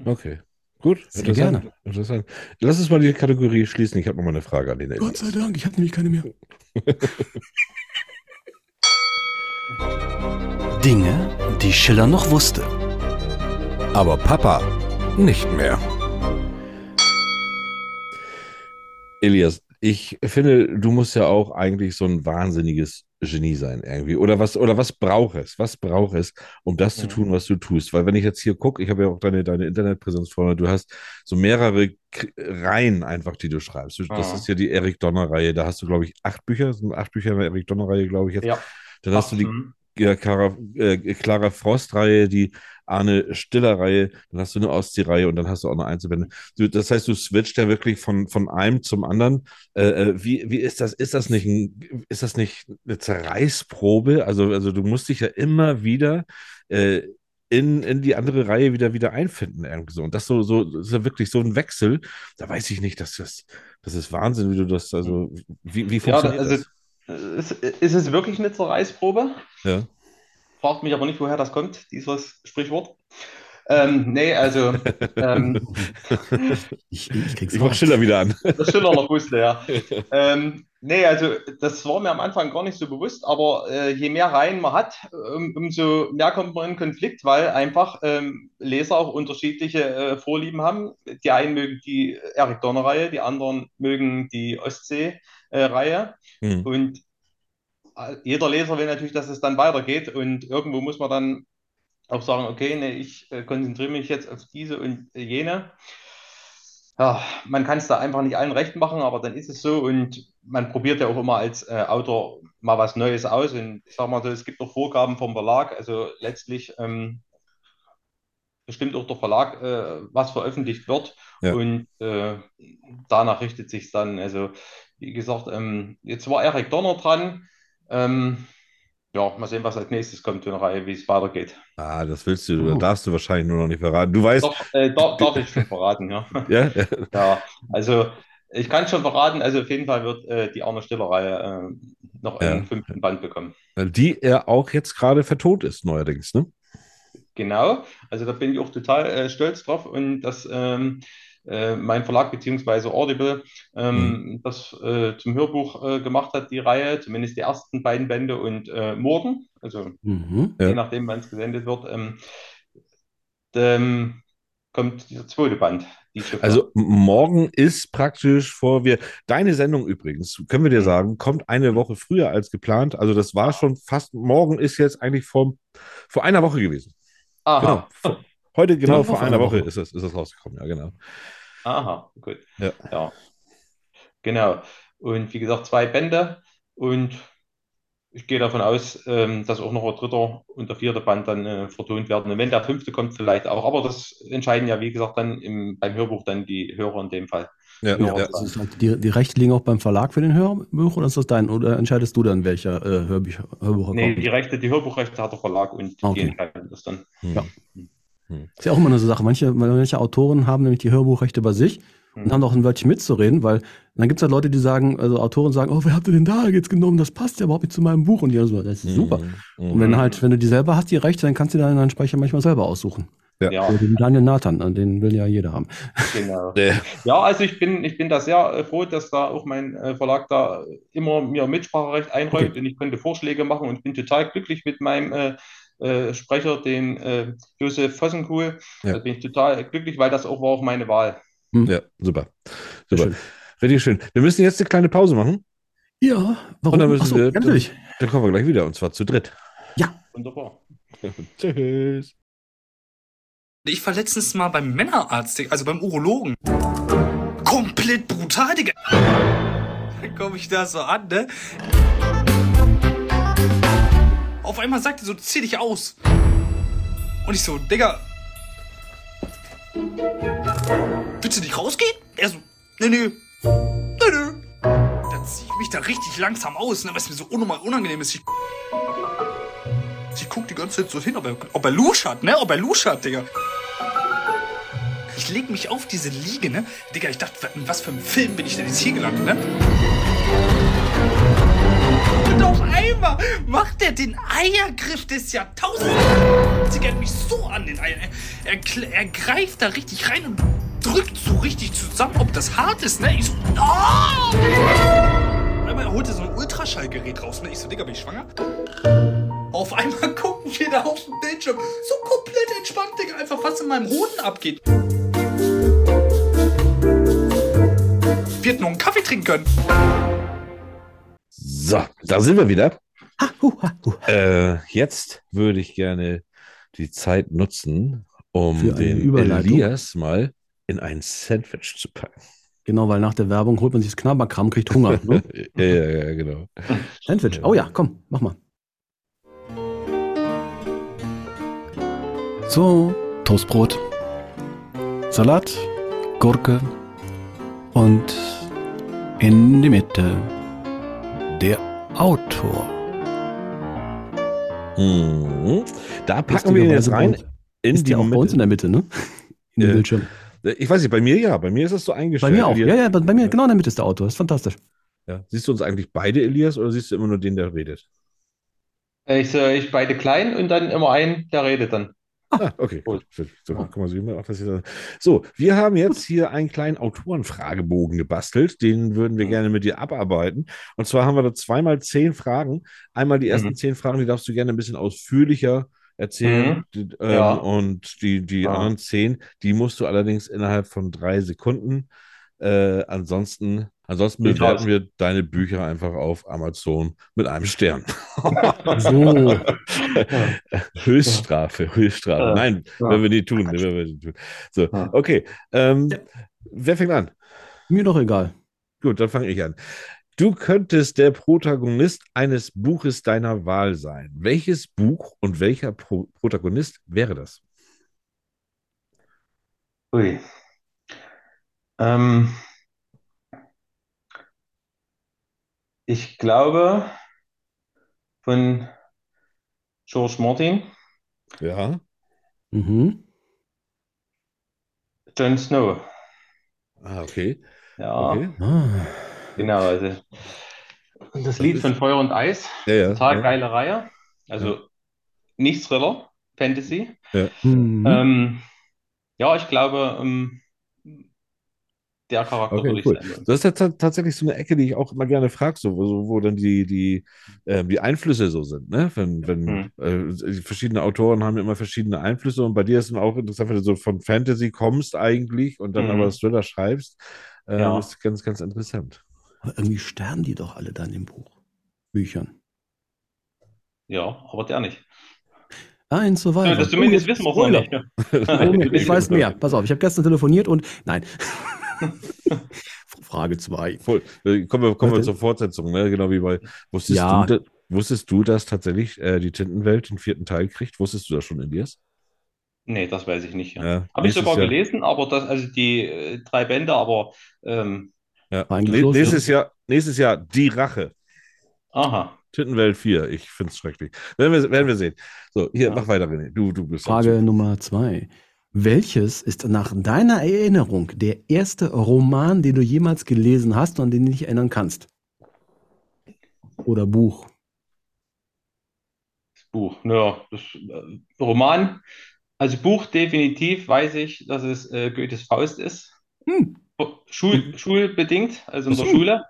Speaker 1: Okay. Gut.
Speaker 2: Sehr
Speaker 1: interessant,
Speaker 2: gerne.
Speaker 1: Interessant. Lass uns mal die Kategorie schließen. Ich habe noch mal eine Frage an den
Speaker 2: Gott sei Dank, ich habe nämlich keine mehr.
Speaker 3: Dinge, die Schiller noch wusste. Aber Papa nicht mehr.
Speaker 1: Elias, ich finde, du musst ja auch eigentlich so ein wahnsinniges Genie sein irgendwie. Oder was, oder was braucht es? Was braucht es, um das zu tun, was du tust? Weil wenn ich jetzt hier gucke, ich habe ja auch deine, deine Internetpräsenz vorne, du hast so mehrere K Reihen einfach, die du schreibst. Das
Speaker 8: Ah.
Speaker 1: ist ja die Eric Donner-Reihe. Da hast du, glaube ich, acht Bücher, das sind acht Bücher in der Eric Donner-Reihe, glaube ich jetzt.
Speaker 8: ja.
Speaker 1: Dann hast du die
Speaker 8: Mhm.
Speaker 1: ja, Clara, äh, Clara Frost-Reihe, die Arne Stiller-Reihe, dann hast du eine Ostsee-Reihe und dann hast du auch eine Einzelbände. Du, das heißt, du switcht ja wirklich von, von einem zum anderen. Äh, äh, wie, wie ist das? Ist das nicht ein, ist das nicht eine Zerreißprobe? Also, also du musst dich ja immer wieder äh, in, in die andere Reihe wieder wieder einfinden irgendwie so. Und das so, so das ist ja wirklich so ein Wechsel. Da weiß ich nicht, dass das, das ist Wahnsinn, wie du das, also wie, wie
Speaker 8: Ja,
Speaker 1: funktioniert
Speaker 8: also
Speaker 1: das?
Speaker 8: ist, ist es wirklich eine Zerreißprobe?
Speaker 1: Ja.
Speaker 8: Fragt mich aber nicht, woher das kommt, dieses Sprichwort. Ähm, nee, also ähm,
Speaker 2: Ich, ich krieg's
Speaker 1: Ich mach. Schiller wieder an.
Speaker 8: das Schiller noch wusste, ja. Ähm, nee, also das war mir am Anfang gar nicht so bewusst, aber äh, je mehr Reihen man hat, um, umso mehr kommt man in Konflikt, weil einfach ähm, Leser auch unterschiedliche äh, Vorlieben haben. Die einen mögen die Eric Donner-Reihe, die anderen mögen die Ostsee-Reihe.
Speaker 1: Hm.
Speaker 8: Und äh, jeder Leser will natürlich, dass es dann weitergeht und irgendwo muss man dann auch sagen, okay, nee, ich äh, konzentriere mich jetzt auf diese und jene. Ja, man kann es da einfach nicht allen recht machen, aber dann ist es so und man probiert ja auch immer als äh, Autor mal was Neues aus und ich sag mal so, es gibt auch Vorgaben vom Verlag, also letztlich ähm, bestimmt auch der Verlag, äh, was veröffentlicht wird
Speaker 1: Ja.
Speaker 8: und äh, danach richtet sich dann, also wie gesagt, ähm, jetzt war Eric Donner dran, ähm, ja, mal sehen, was als nächstes kommt in der Reihe, wie es weitergeht.
Speaker 1: Ah, das willst du,
Speaker 2: Uh.
Speaker 1: darfst du wahrscheinlich nur noch nicht verraten. Du weißt,
Speaker 8: Doch, äh, darf, darf ich schon verraten, ja.
Speaker 1: ja,
Speaker 8: Ja, also ich kann schon verraten, also auf jeden Fall wird äh, die Arne Stiller-Reihe äh, noch
Speaker 1: Ja.
Speaker 8: einen fünften Band bekommen.
Speaker 1: die er auch jetzt gerade vertont ist, neuerdings, ne?
Speaker 8: Genau, also da bin ich auch total äh, stolz drauf und dass ähm, äh, mein Verlag beziehungsweise Audible ähm, das äh, zum Hörbuch äh, gemacht hat, die Reihe, zumindest die ersten beiden Bände und äh, morgen, also
Speaker 2: Mhm.
Speaker 1: Ja.
Speaker 8: je nachdem, wann es gesendet wird, ähm, ähm, kommt dieser zweite Band. Die.
Speaker 1: Also morgen ist praktisch vor wir. Deine Sendung übrigens, können wir dir sagen, kommt eine Woche früher als geplant. Also das war schon fast, morgen ist jetzt eigentlich vor, vor einer Woche gewesen. Genau.
Speaker 8: Aha,
Speaker 1: Vor- Heute genau
Speaker 2: Genau,
Speaker 1: vor einer Woche
Speaker 2: Woche.
Speaker 1: ist das, ist das rausgekommen, ja, genau.
Speaker 8: aha, gut.
Speaker 1: Ja.
Speaker 8: Ja, genau. Und wie gesagt, zwei Bände. Und ich gehe davon aus, ähm, dass auch noch ein dritter und der vierte Band dann äh, vertont werden. Und wenn der fünfte kommt, vielleicht auch. Aber das entscheiden ja, wie gesagt, dann im, beim Hörbuch dann die Hörer in dem Fall.
Speaker 1: Ja,
Speaker 2: Ja,
Speaker 1: ja.
Speaker 2: ist halt, die, die Rechte liegen auch beim Verlag für den Hörbuch oder ist das dein? Oder entscheidest du dann, welcher äh, Hörbücher, Hörbucher
Speaker 8: Nee,
Speaker 2: kommt?
Speaker 8: die Rechte, die Hörbuchrechte hat der Verlag und die
Speaker 2: Okay.
Speaker 8: entscheiden das dann.
Speaker 2: Ja. Ist ja auch immer eine so Sache. Manche, manche Autoren haben nämlich die Hörbuchrechte bei sich und
Speaker 8: Mhm.
Speaker 2: haben auch ein Wörtchen mitzureden, weil dann gibt es halt Leute, die sagen, also Autoren sagen, oh, wer habt ihr denn da jetzt genommen? Das passt ja überhaupt nicht zu meinem Buch. Und die so, das ist super.
Speaker 1: Mhm.
Speaker 2: Und wenn halt, wenn du die selber hast, die Rechte, dann kannst du dir deinen Speicher manchmal selber aussuchen.
Speaker 1: Ja.
Speaker 8: Ja,
Speaker 2: Den Daniel Nathan, äh, den will ja jeder haben.
Speaker 8: genau.
Speaker 1: Ja.
Speaker 8: Also ich bin, ich bin da sehr äh, froh, dass da auch mein äh, Verlag da immer mir Mitspracherecht einräumt
Speaker 2: Okay.
Speaker 8: und ich konnte Vorschläge machen und bin total glücklich mit meinem äh, Sprecher, den äh, Josef Vossenkuhl.
Speaker 1: Ja.
Speaker 8: Da bin ich total glücklich, weil das auch war auch meine Wahl.
Speaker 1: ja, super. Super.
Speaker 2: schön.
Speaker 1: Richtig schön. Wir müssen jetzt eine kleine Pause machen.
Speaker 2: Ja,
Speaker 1: Und
Speaker 2: warum?
Speaker 1: dann müssen
Speaker 2: Achso,
Speaker 1: wir-
Speaker 2: ja, natürlich.
Speaker 1: Dann kommen wir gleich wieder und zwar zu dritt.
Speaker 8: Wunderbar.
Speaker 1: Tschüss.
Speaker 9: Ich war letztens mal beim Männerarzt, also beim Urologen. Komplett brutal, Digga. Dann komme ich da so an, ne? Auf einmal sagt er so, zieh dich aus. Und ich so, Digga. Willst du nicht rausgehen? Er so, nee, nee. Nee, nee. Dann zieh ich mich da richtig langsam aus, ne, was mir so unnormal unangenehm ist. Ich, ich guck die ganze Zeit so hin, ob er, ob er Lusch hat, ne? Ob er Lusch hat, Digga. Ich leg mich auf diese Liege, ne? Digga, ich dachte, in was für einem Film bin ich denn jetzt hier gelandet, ne? Auf einmal macht er den Eiergriff des Jahrtausends. Digga, mich so an den Eiern. Er, er, er greift da richtig rein und drückt so richtig zusammen, ob das hart ist, ne? Ich so, oh! Und einmal holte so ein Ultraschallgerät raus, ne? Ich so, Digga, bin ich schwanger? Auf einmal gucken wir da auf den Bildschirm. So komplett entspannt, Digga. Einfach was in meinem Hoden abgeht. Wir hätten noch einen Kaffee trinken können.
Speaker 1: So, da sind wir wieder.
Speaker 2: Ha, hu, ha, hu.
Speaker 1: Äh, jetzt würde ich gerne die Zeit nutzen, um den. Elias mal in ein Sandwich zu packen.
Speaker 2: Genau, weil nach der Werbung holt man sich das Knabberkram, kriegt Hunger. Ne?
Speaker 1: ja, ja, ja, genau.
Speaker 2: Sandwich. Oh ja, komm, mach mal. So, Toastbrot, Salat, Gurke und in die Mitte der Autor.
Speaker 1: Mhm. Da packen wir ihn jetzt rein.
Speaker 2: bei uns-
Speaker 1: In
Speaker 2: Ist die auch bei uns in der Mitte, ne? In dem
Speaker 1: Äh,
Speaker 2: Bildschirm.
Speaker 1: Ich weiß nicht, bei mir ja. Bei mir ist das so
Speaker 2: Bei
Speaker 1: eingestellt.
Speaker 2: mir auch. Ja, ja, bei bei mir genau in der Mitte ist der Autor. Das ist fantastisch.
Speaker 1: Ja. Siehst du uns eigentlich beide, Elias, oder siehst du immer nur den, der redet?
Speaker 8: Ich, äh, ich beide klein und dann immer einen, der redet dann.
Speaker 1: Ah, okay, gut. So, guck mal, wie man auch das hier- so, wir haben jetzt hier einen kleinen Autorenfragebogen gebastelt. Den würden wir gerne mit dir abarbeiten. Und zwar haben wir da zweimal zehn Fragen. Einmal die ersten
Speaker 8: Mhm.
Speaker 1: zehn Fragen, die darfst du gerne ein bisschen ausführlicher erzählen.
Speaker 8: Mhm.
Speaker 1: Ähm,
Speaker 8: Ja.
Speaker 1: Und die, die
Speaker 8: Ja.
Speaker 1: anderen zehn, die musst du allerdings innerhalb von drei Sekunden. Äh, ansonsten, ansonsten bewerten wir deine Bücher einfach auf Amazon mit einem Stern.
Speaker 2: So.
Speaker 1: Höchststrafe, Höchststrafe.
Speaker 8: Ja.
Speaker 1: Nein,
Speaker 8: Ja.
Speaker 1: werden wir nie tun. Werden wir nie tun. So,
Speaker 8: Ja.
Speaker 1: okay. Ähm, Wer fängt an?
Speaker 2: Mir doch egal.
Speaker 1: Gut, dann fange ich an. Du könntest der Protagonist eines Buches deiner Wahl sein. Welches Buch und welcher Pro Protagonist wäre das?
Speaker 8: Ui. Ähm, ich glaube von George Martin,
Speaker 1: Ja.
Speaker 2: Mhm.
Speaker 8: Jon Snow.
Speaker 1: Ah, okay.
Speaker 8: Ja,
Speaker 1: Okay.
Speaker 2: Ah.
Speaker 8: genau. Also und das Lied
Speaker 1: ist-
Speaker 8: von Feuer und Eis,
Speaker 1: Ja, ja.
Speaker 8: total
Speaker 1: ja.
Speaker 8: geile Reihe. Also nicht Thriller, Fantasy.
Speaker 2: Mhm.
Speaker 8: Ähm, ja, ich glaube, ähm, der Charakter
Speaker 1: Okay,
Speaker 8: würde ich
Speaker 1: cool.
Speaker 8: sein.
Speaker 1: Das ist ja ta- tatsächlich so eine Ecke, die ich auch immer gerne frage, so, wo, wo dann die, die, ähm, die Einflüsse so sind. Ne? Wenn, wenn
Speaker 8: Hm.
Speaker 1: äh, verschiedene Autoren haben immer verschiedene Einflüsse und bei dir ist dann auch interessant, wenn du so von Fantasy kommst eigentlich und dann
Speaker 8: Mhm.
Speaker 1: aber Thriller schreibst, ähm,
Speaker 8: Ja.
Speaker 1: ist ganz, ganz interessant.
Speaker 2: Aber irgendwie sterben die doch alle dann im Buch. Büchern.
Speaker 8: Ja, aber der nicht.
Speaker 2: Ein Survivor.
Speaker 8: Ja, das zumindest
Speaker 2: Oh,
Speaker 8: wissen wir es
Speaker 2: Spoiler.
Speaker 8: nicht. ne?
Speaker 2: Ich weiß mehr. Pass auf, ich habe gestern telefoniert und nein. Frage 2.
Speaker 1: Voll. Äh, Kommen wir, kommen wir zur Fortsetzung, ne? genau wie bei. Wusstest,
Speaker 2: Ja.
Speaker 1: du, wusstest du, dass tatsächlich äh, die Tintenwelt den vierten Teil kriegt? Wusstest du das schon, Elias?
Speaker 8: Nee, das weiß ich nicht. Ja.
Speaker 1: Ja,
Speaker 8: Habe ich sogar
Speaker 1: Jahr-
Speaker 8: gelesen, aber das, also die äh, drei Bände, aber ähm,
Speaker 1: Ja. Ne-
Speaker 2: los,
Speaker 1: nächstes, Jahr, nächstes Jahr Die Rache.
Speaker 8: aha.
Speaker 1: Tintenwelt 4. Ich finde es schrecklich. Werden wir, werden wir sehen. So, hier,
Speaker 8: Ja.
Speaker 1: mach weiter, René. Du, du bist
Speaker 2: Frage. Nummer 2. Welches ist nach deiner Erinnerung der erste Roman, den du jemals gelesen hast und an den du dich erinnern kannst? Oder Buch?
Speaker 8: Das Buch. Ja, das äh, Roman. Also Buch definitiv weiß ich, dass es äh, Goethes Faust ist.
Speaker 2: Hm.
Speaker 8: Schul, schulbedingt, also in der
Speaker 2: so.
Speaker 8: Schule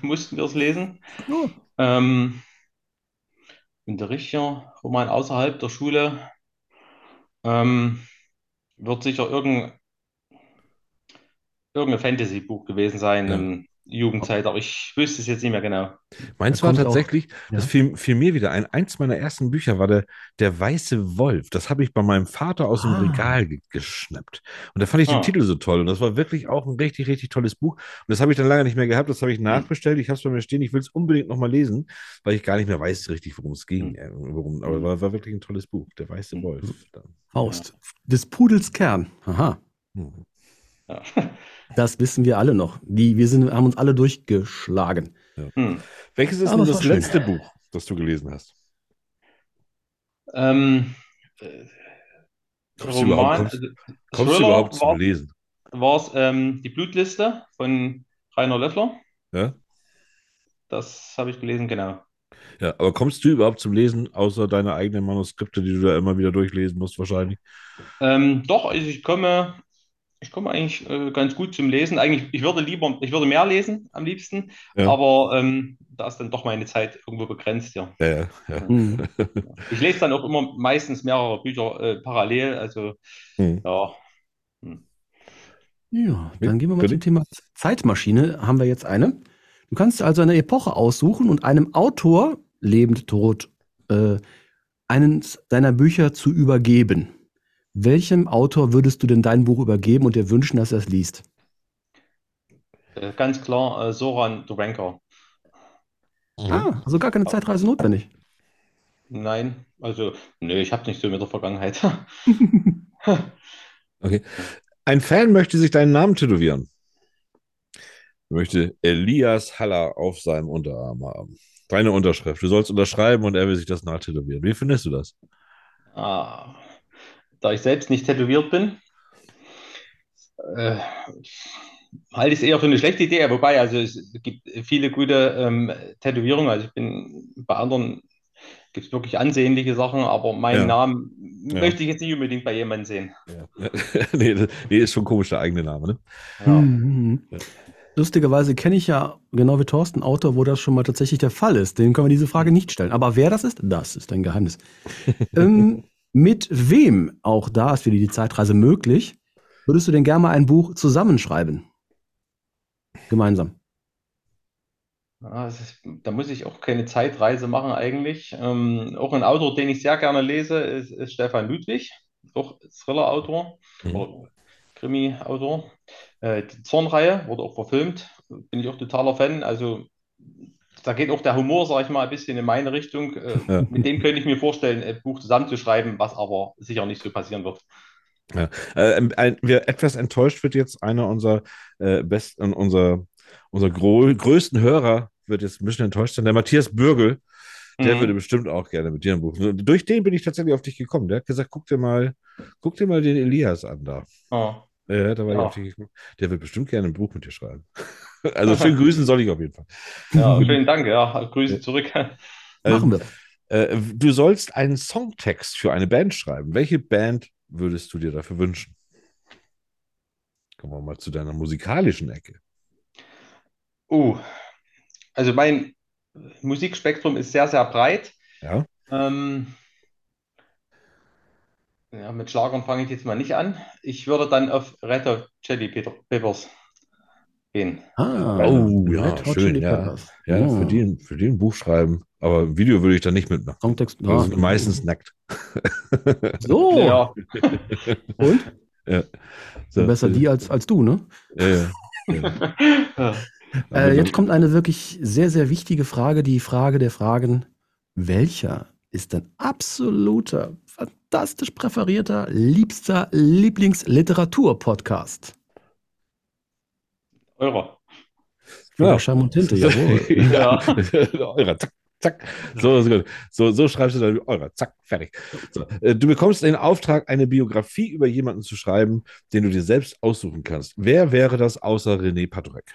Speaker 8: mussten wir es lesen.
Speaker 2: Ja.
Speaker 8: Ähm, und der richtige Roman außerhalb der Schule ähm, wird sicher irgendein, irgendein Fantasy-Buch gewesen sein
Speaker 1: Ja.
Speaker 8: Jugendzeit, aber ich wüsste es jetzt nicht mehr genau.
Speaker 1: Meins
Speaker 2: Da
Speaker 1: war
Speaker 2: kommt auch-
Speaker 1: tatsächlich, das
Speaker 2: Ja.
Speaker 1: fiel, fiel mir wieder ein. Eins meiner ersten Bücher war der, der Weiße Wolf. Das habe ich bei meinem Vater aus dem
Speaker 2: Ah.
Speaker 1: Regal ge geschnappt. Und da fand ich den
Speaker 8: Ah.
Speaker 1: Titel so toll. Und das war wirklich auch ein richtig, richtig tolles Buch. Und das habe ich dann lange nicht mehr gehabt. Das habe ich nachbestellt. Ich habe es bei mir stehen. Ich will es unbedingt nochmal lesen, weil ich gar nicht mehr weiß richtig, worum es ging.
Speaker 8: Hm.
Speaker 1: äh, Worum, aber war, war wirklich ein tolles Buch. Der Weiße
Speaker 8: Hm.
Speaker 1: Wolf.
Speaker 2: Faust. Des Pudels Kern. Aha.
Speaker 1: Hm.
Speaker 8: Ja.
Speaker 2: Das wissen wir alle noch. Die, wir sind, haben uns alle durchgeschlagen.
Speaker 8: Hm.
Speaker 1: Welches ist
Speaker 2: Aber
Speaker 1: denn das
Speaker 2: war schön.
Speaker 1: letzte Buch, das du gelesen hast?
Speaker 8: Ähm, äh,
Speaker 1: Kommst du überhaupt, kommst,
Speaker 8: also
Speaker 1: kommst du überhaupt zum
Speaker 8: war-
Speaker 1: Lesen?
Speaker 8: war es ähm, die Blutliste von Rainer Löffler.
Speaker 1: Ja?
Speaker 8: Das habe ich gelesen, genau.
Speaker 1: Ja, aber kommst du überhaupt zum Lesen, außer deine eigenen Manuskripte, die du da immer wieder durchlesen musst, wahrscheinlich?
Speaker 8: Ähm, doch, also ich komme, ich komme eigentlich äh, ganz gut zum Lesen. Eigentlich, ich würde lieber, ich würde mehr lesen am liebsten,
Speaker 1: Ja.
Speaker 8: aber ähm, da ist dann doch meine Zeit irgendwo begrenzt, ja.
Speaker 1: Ja, ja, ja.
Speaker 2: Hm.
Speaker 8: Ich lese dann auch immer meistens mehrere Bücher äh, parallel, also
Speaker 1: Hm.
Speaker 8: ja.
Speaker 2: Ja, dann gehen wir mal
Speaker 1: Bitte?
Speaker 2: zum Thema Zeitmaschine. Haben wir jetzt eine? Du kannst also eine Epoche aussuchen und einem Autor, lebend, tot, äh, einen deiner Bücher zu übergeben. Welchem Autor würdest du denn dein Buch übergeben und dir wünschen, dass er es liest?
Speaker 8: Äh, ganz klar, äh, Soran Ranker.
Speaker 1: Mhm.
Speaker 2: Ah, also gar keine Zeitreise notwendig.
Speaker 8: Nein, also, nö, ich habe nicht so mit der Vergangenheit.
Speaker 1: Okay. Ein Fan möchte sich deinen Namen tätowieren. Er möchte Elias Haller auf seinem Unterarm haben. Deine Unterschrift. Du sollst unterschreiben und er will sich das nachtätowieren. Wie findest du das?
Speaker 8: Ah, da ich selbst nicht tätowiert bin, äh, halte ich es eher für eine schlechte Idee. Wobei, also es gibt viele gute ähm, Tätowierungen. Also ich bin bei anderen gibt es wirklich ansehnliche Sachen, aber meinen
Speaker 1: Ja.
Speaker 8: Namen
Speaker 1: Ja.
Speaker 8: möchte ich jetzt nicht unbedingt bei jemandem sehen.
Speaker 1: Ja. nee, das- nee, ist schon komisch, der eigene Name, ne?
Speaker 8: Ja.
Speaker 2: Mhm. Lustigerweise kenne ich ja, genau wie Thorsten, einen Autor, wo das schon mal tatsächlich der Fall ist. Den können wir diese Frage nicht stellen. Aber wer das ist, das ist ein Geheimnis. ähm, mit wem, auch da ist wieder die Zeitreise möglich, würdest du denn gerne mal ein Buch zusammenschreiben? Gemeinsam.
Speaker 8: Ja, ist, da muss ich auch keine Zeitreise machen eigentlich. Ähm, auch ein Autor, den ich sehr gerne lese, ist, ist Stefan Ludwig, auch Thriller-Autor
Speaker 1: Mhm.
Speaker 8: Krimi-Autor. Äh, die Zornreihe wurde auch verfilmt, bin ich auch totaler Fan. Also da geht auch der Humor, sag ich mal, ein bisschen in meine Richtung. Äh,
Speaker 1: Ja.
Speaker 8: Mit dem könnte ich mir vorstellen, ein Buch zusammenzuschreiben, was aber sicher nicht so passieren wird.
Speaker 1: Äh, ein, ein, wir, etwas enttäuscht wird jetzt einer unserer äh, besten, unser, unser größten Hörer wird jetzt ein bisschen enttäuscht sein. Der Matthias Bürgel, der
Speaker 8: Mhm.
Speaker 1: würde bestimmt auch gerne mit dir ein Buch. Durch den bin ich tatsächlich auf dich gekommen. Der hat gesagt, guck dir mal, guck dir mal den Elias an da.
Speaker 8: Ja.
Speaker 1: Ja, da war ich
Speaker 8: Ja.
Speaker 1: auf dich gekommen. Der wird bestimmt gerne ein Buch mit dir schreiben. Also schön grüßen soll ich auf jeden Fall.
Speaker 8: Ja, vielen Dank, ja. Grüße zurück.
Speaker 2: Machen wir.
Speaker 1: Äh, du sollst einen Songtext für eine Band schreiben. Welche Band würdest du dir dafür wünschen? Kommen wir mal zu deiner musikalischen Ecke.
Speaker 8: Oh, also mein Musikspektrum ist sehr, sehr breit.
Speaker 1: Ja.
Speaker 8: Ähm, ja, mit Schlagern fange ich jetzt mal nicht an. Ich würde dann auf Red Hot Chili Peter- Peppers gehen.
Speaker 2: Ah,
Speaker 1: Oh, ja, schön, ja.
Speaker 2: Peppers.
Speaker 1: Ja,
Speaker 2: Oh.
Speaker 1: für, den, für den Buch schreiben. Aber ein Video würde ich da nicht mitmachen.
Speaker 2: Songtext.
Speaker 1: Das
Speaker 2: Ja.
Speaker 1: sind meistens nackt.
Speaker 2: So,
Speaker 8: Ja,
Speaker 2: und?
Speaker 1: Ja. So,
Speaker 2: Besser
Speaker 1: äh,
Speaker 2: die als, als du, ne?
Speaker 1: Ja, ja. ja.
Speaker 2: Äh, jetzt kommt eine wirklich sehr, sehr wichtige Frage, die Frage der Fragen. Welcher ist dein absoluter, fantastisch präferierter, liebster Lieblingsliteratur-Podcast?
Speaker 8: Eurer.
Speaker 2: Ja. Scham und Tinte, jawohl.
Speaker 1: ja. Eurer, zack, zack. So, so, gut. so, so schreibst du dann eurer, zack, fertig. So, äh, du bekommst den Auftrag, eine Biografie über jemanden zu schreiben, den du dir selbst aussuchen kannst. Wer wäre das außer René Patorek?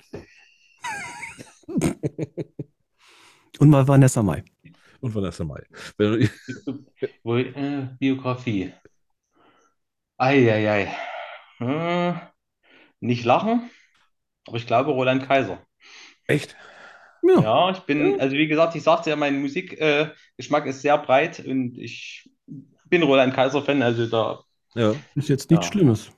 Speaker 2: Und mal Vanessa Mai.
Speaker 1: Und Vanessa Mai.
Speaker 8: Äh, Biografie. Eieiei. Äh, nicht lachen, aber ich glaube Roland Kaiser.
Speaker 1: Echt?
Speaker 2: Ja.
Speaker 8: Ja, ich bin, also wie gesagt, ich sagte ja, mein Musikgeschmack äh, ist sehr breit und ich bin Roland Kaiser-Fan, also da,
Speaker 1: Ja.
Speaker 2: Ist jetzt nichts
Speaker 8: Ja.
Speaker 2: Schlimmes.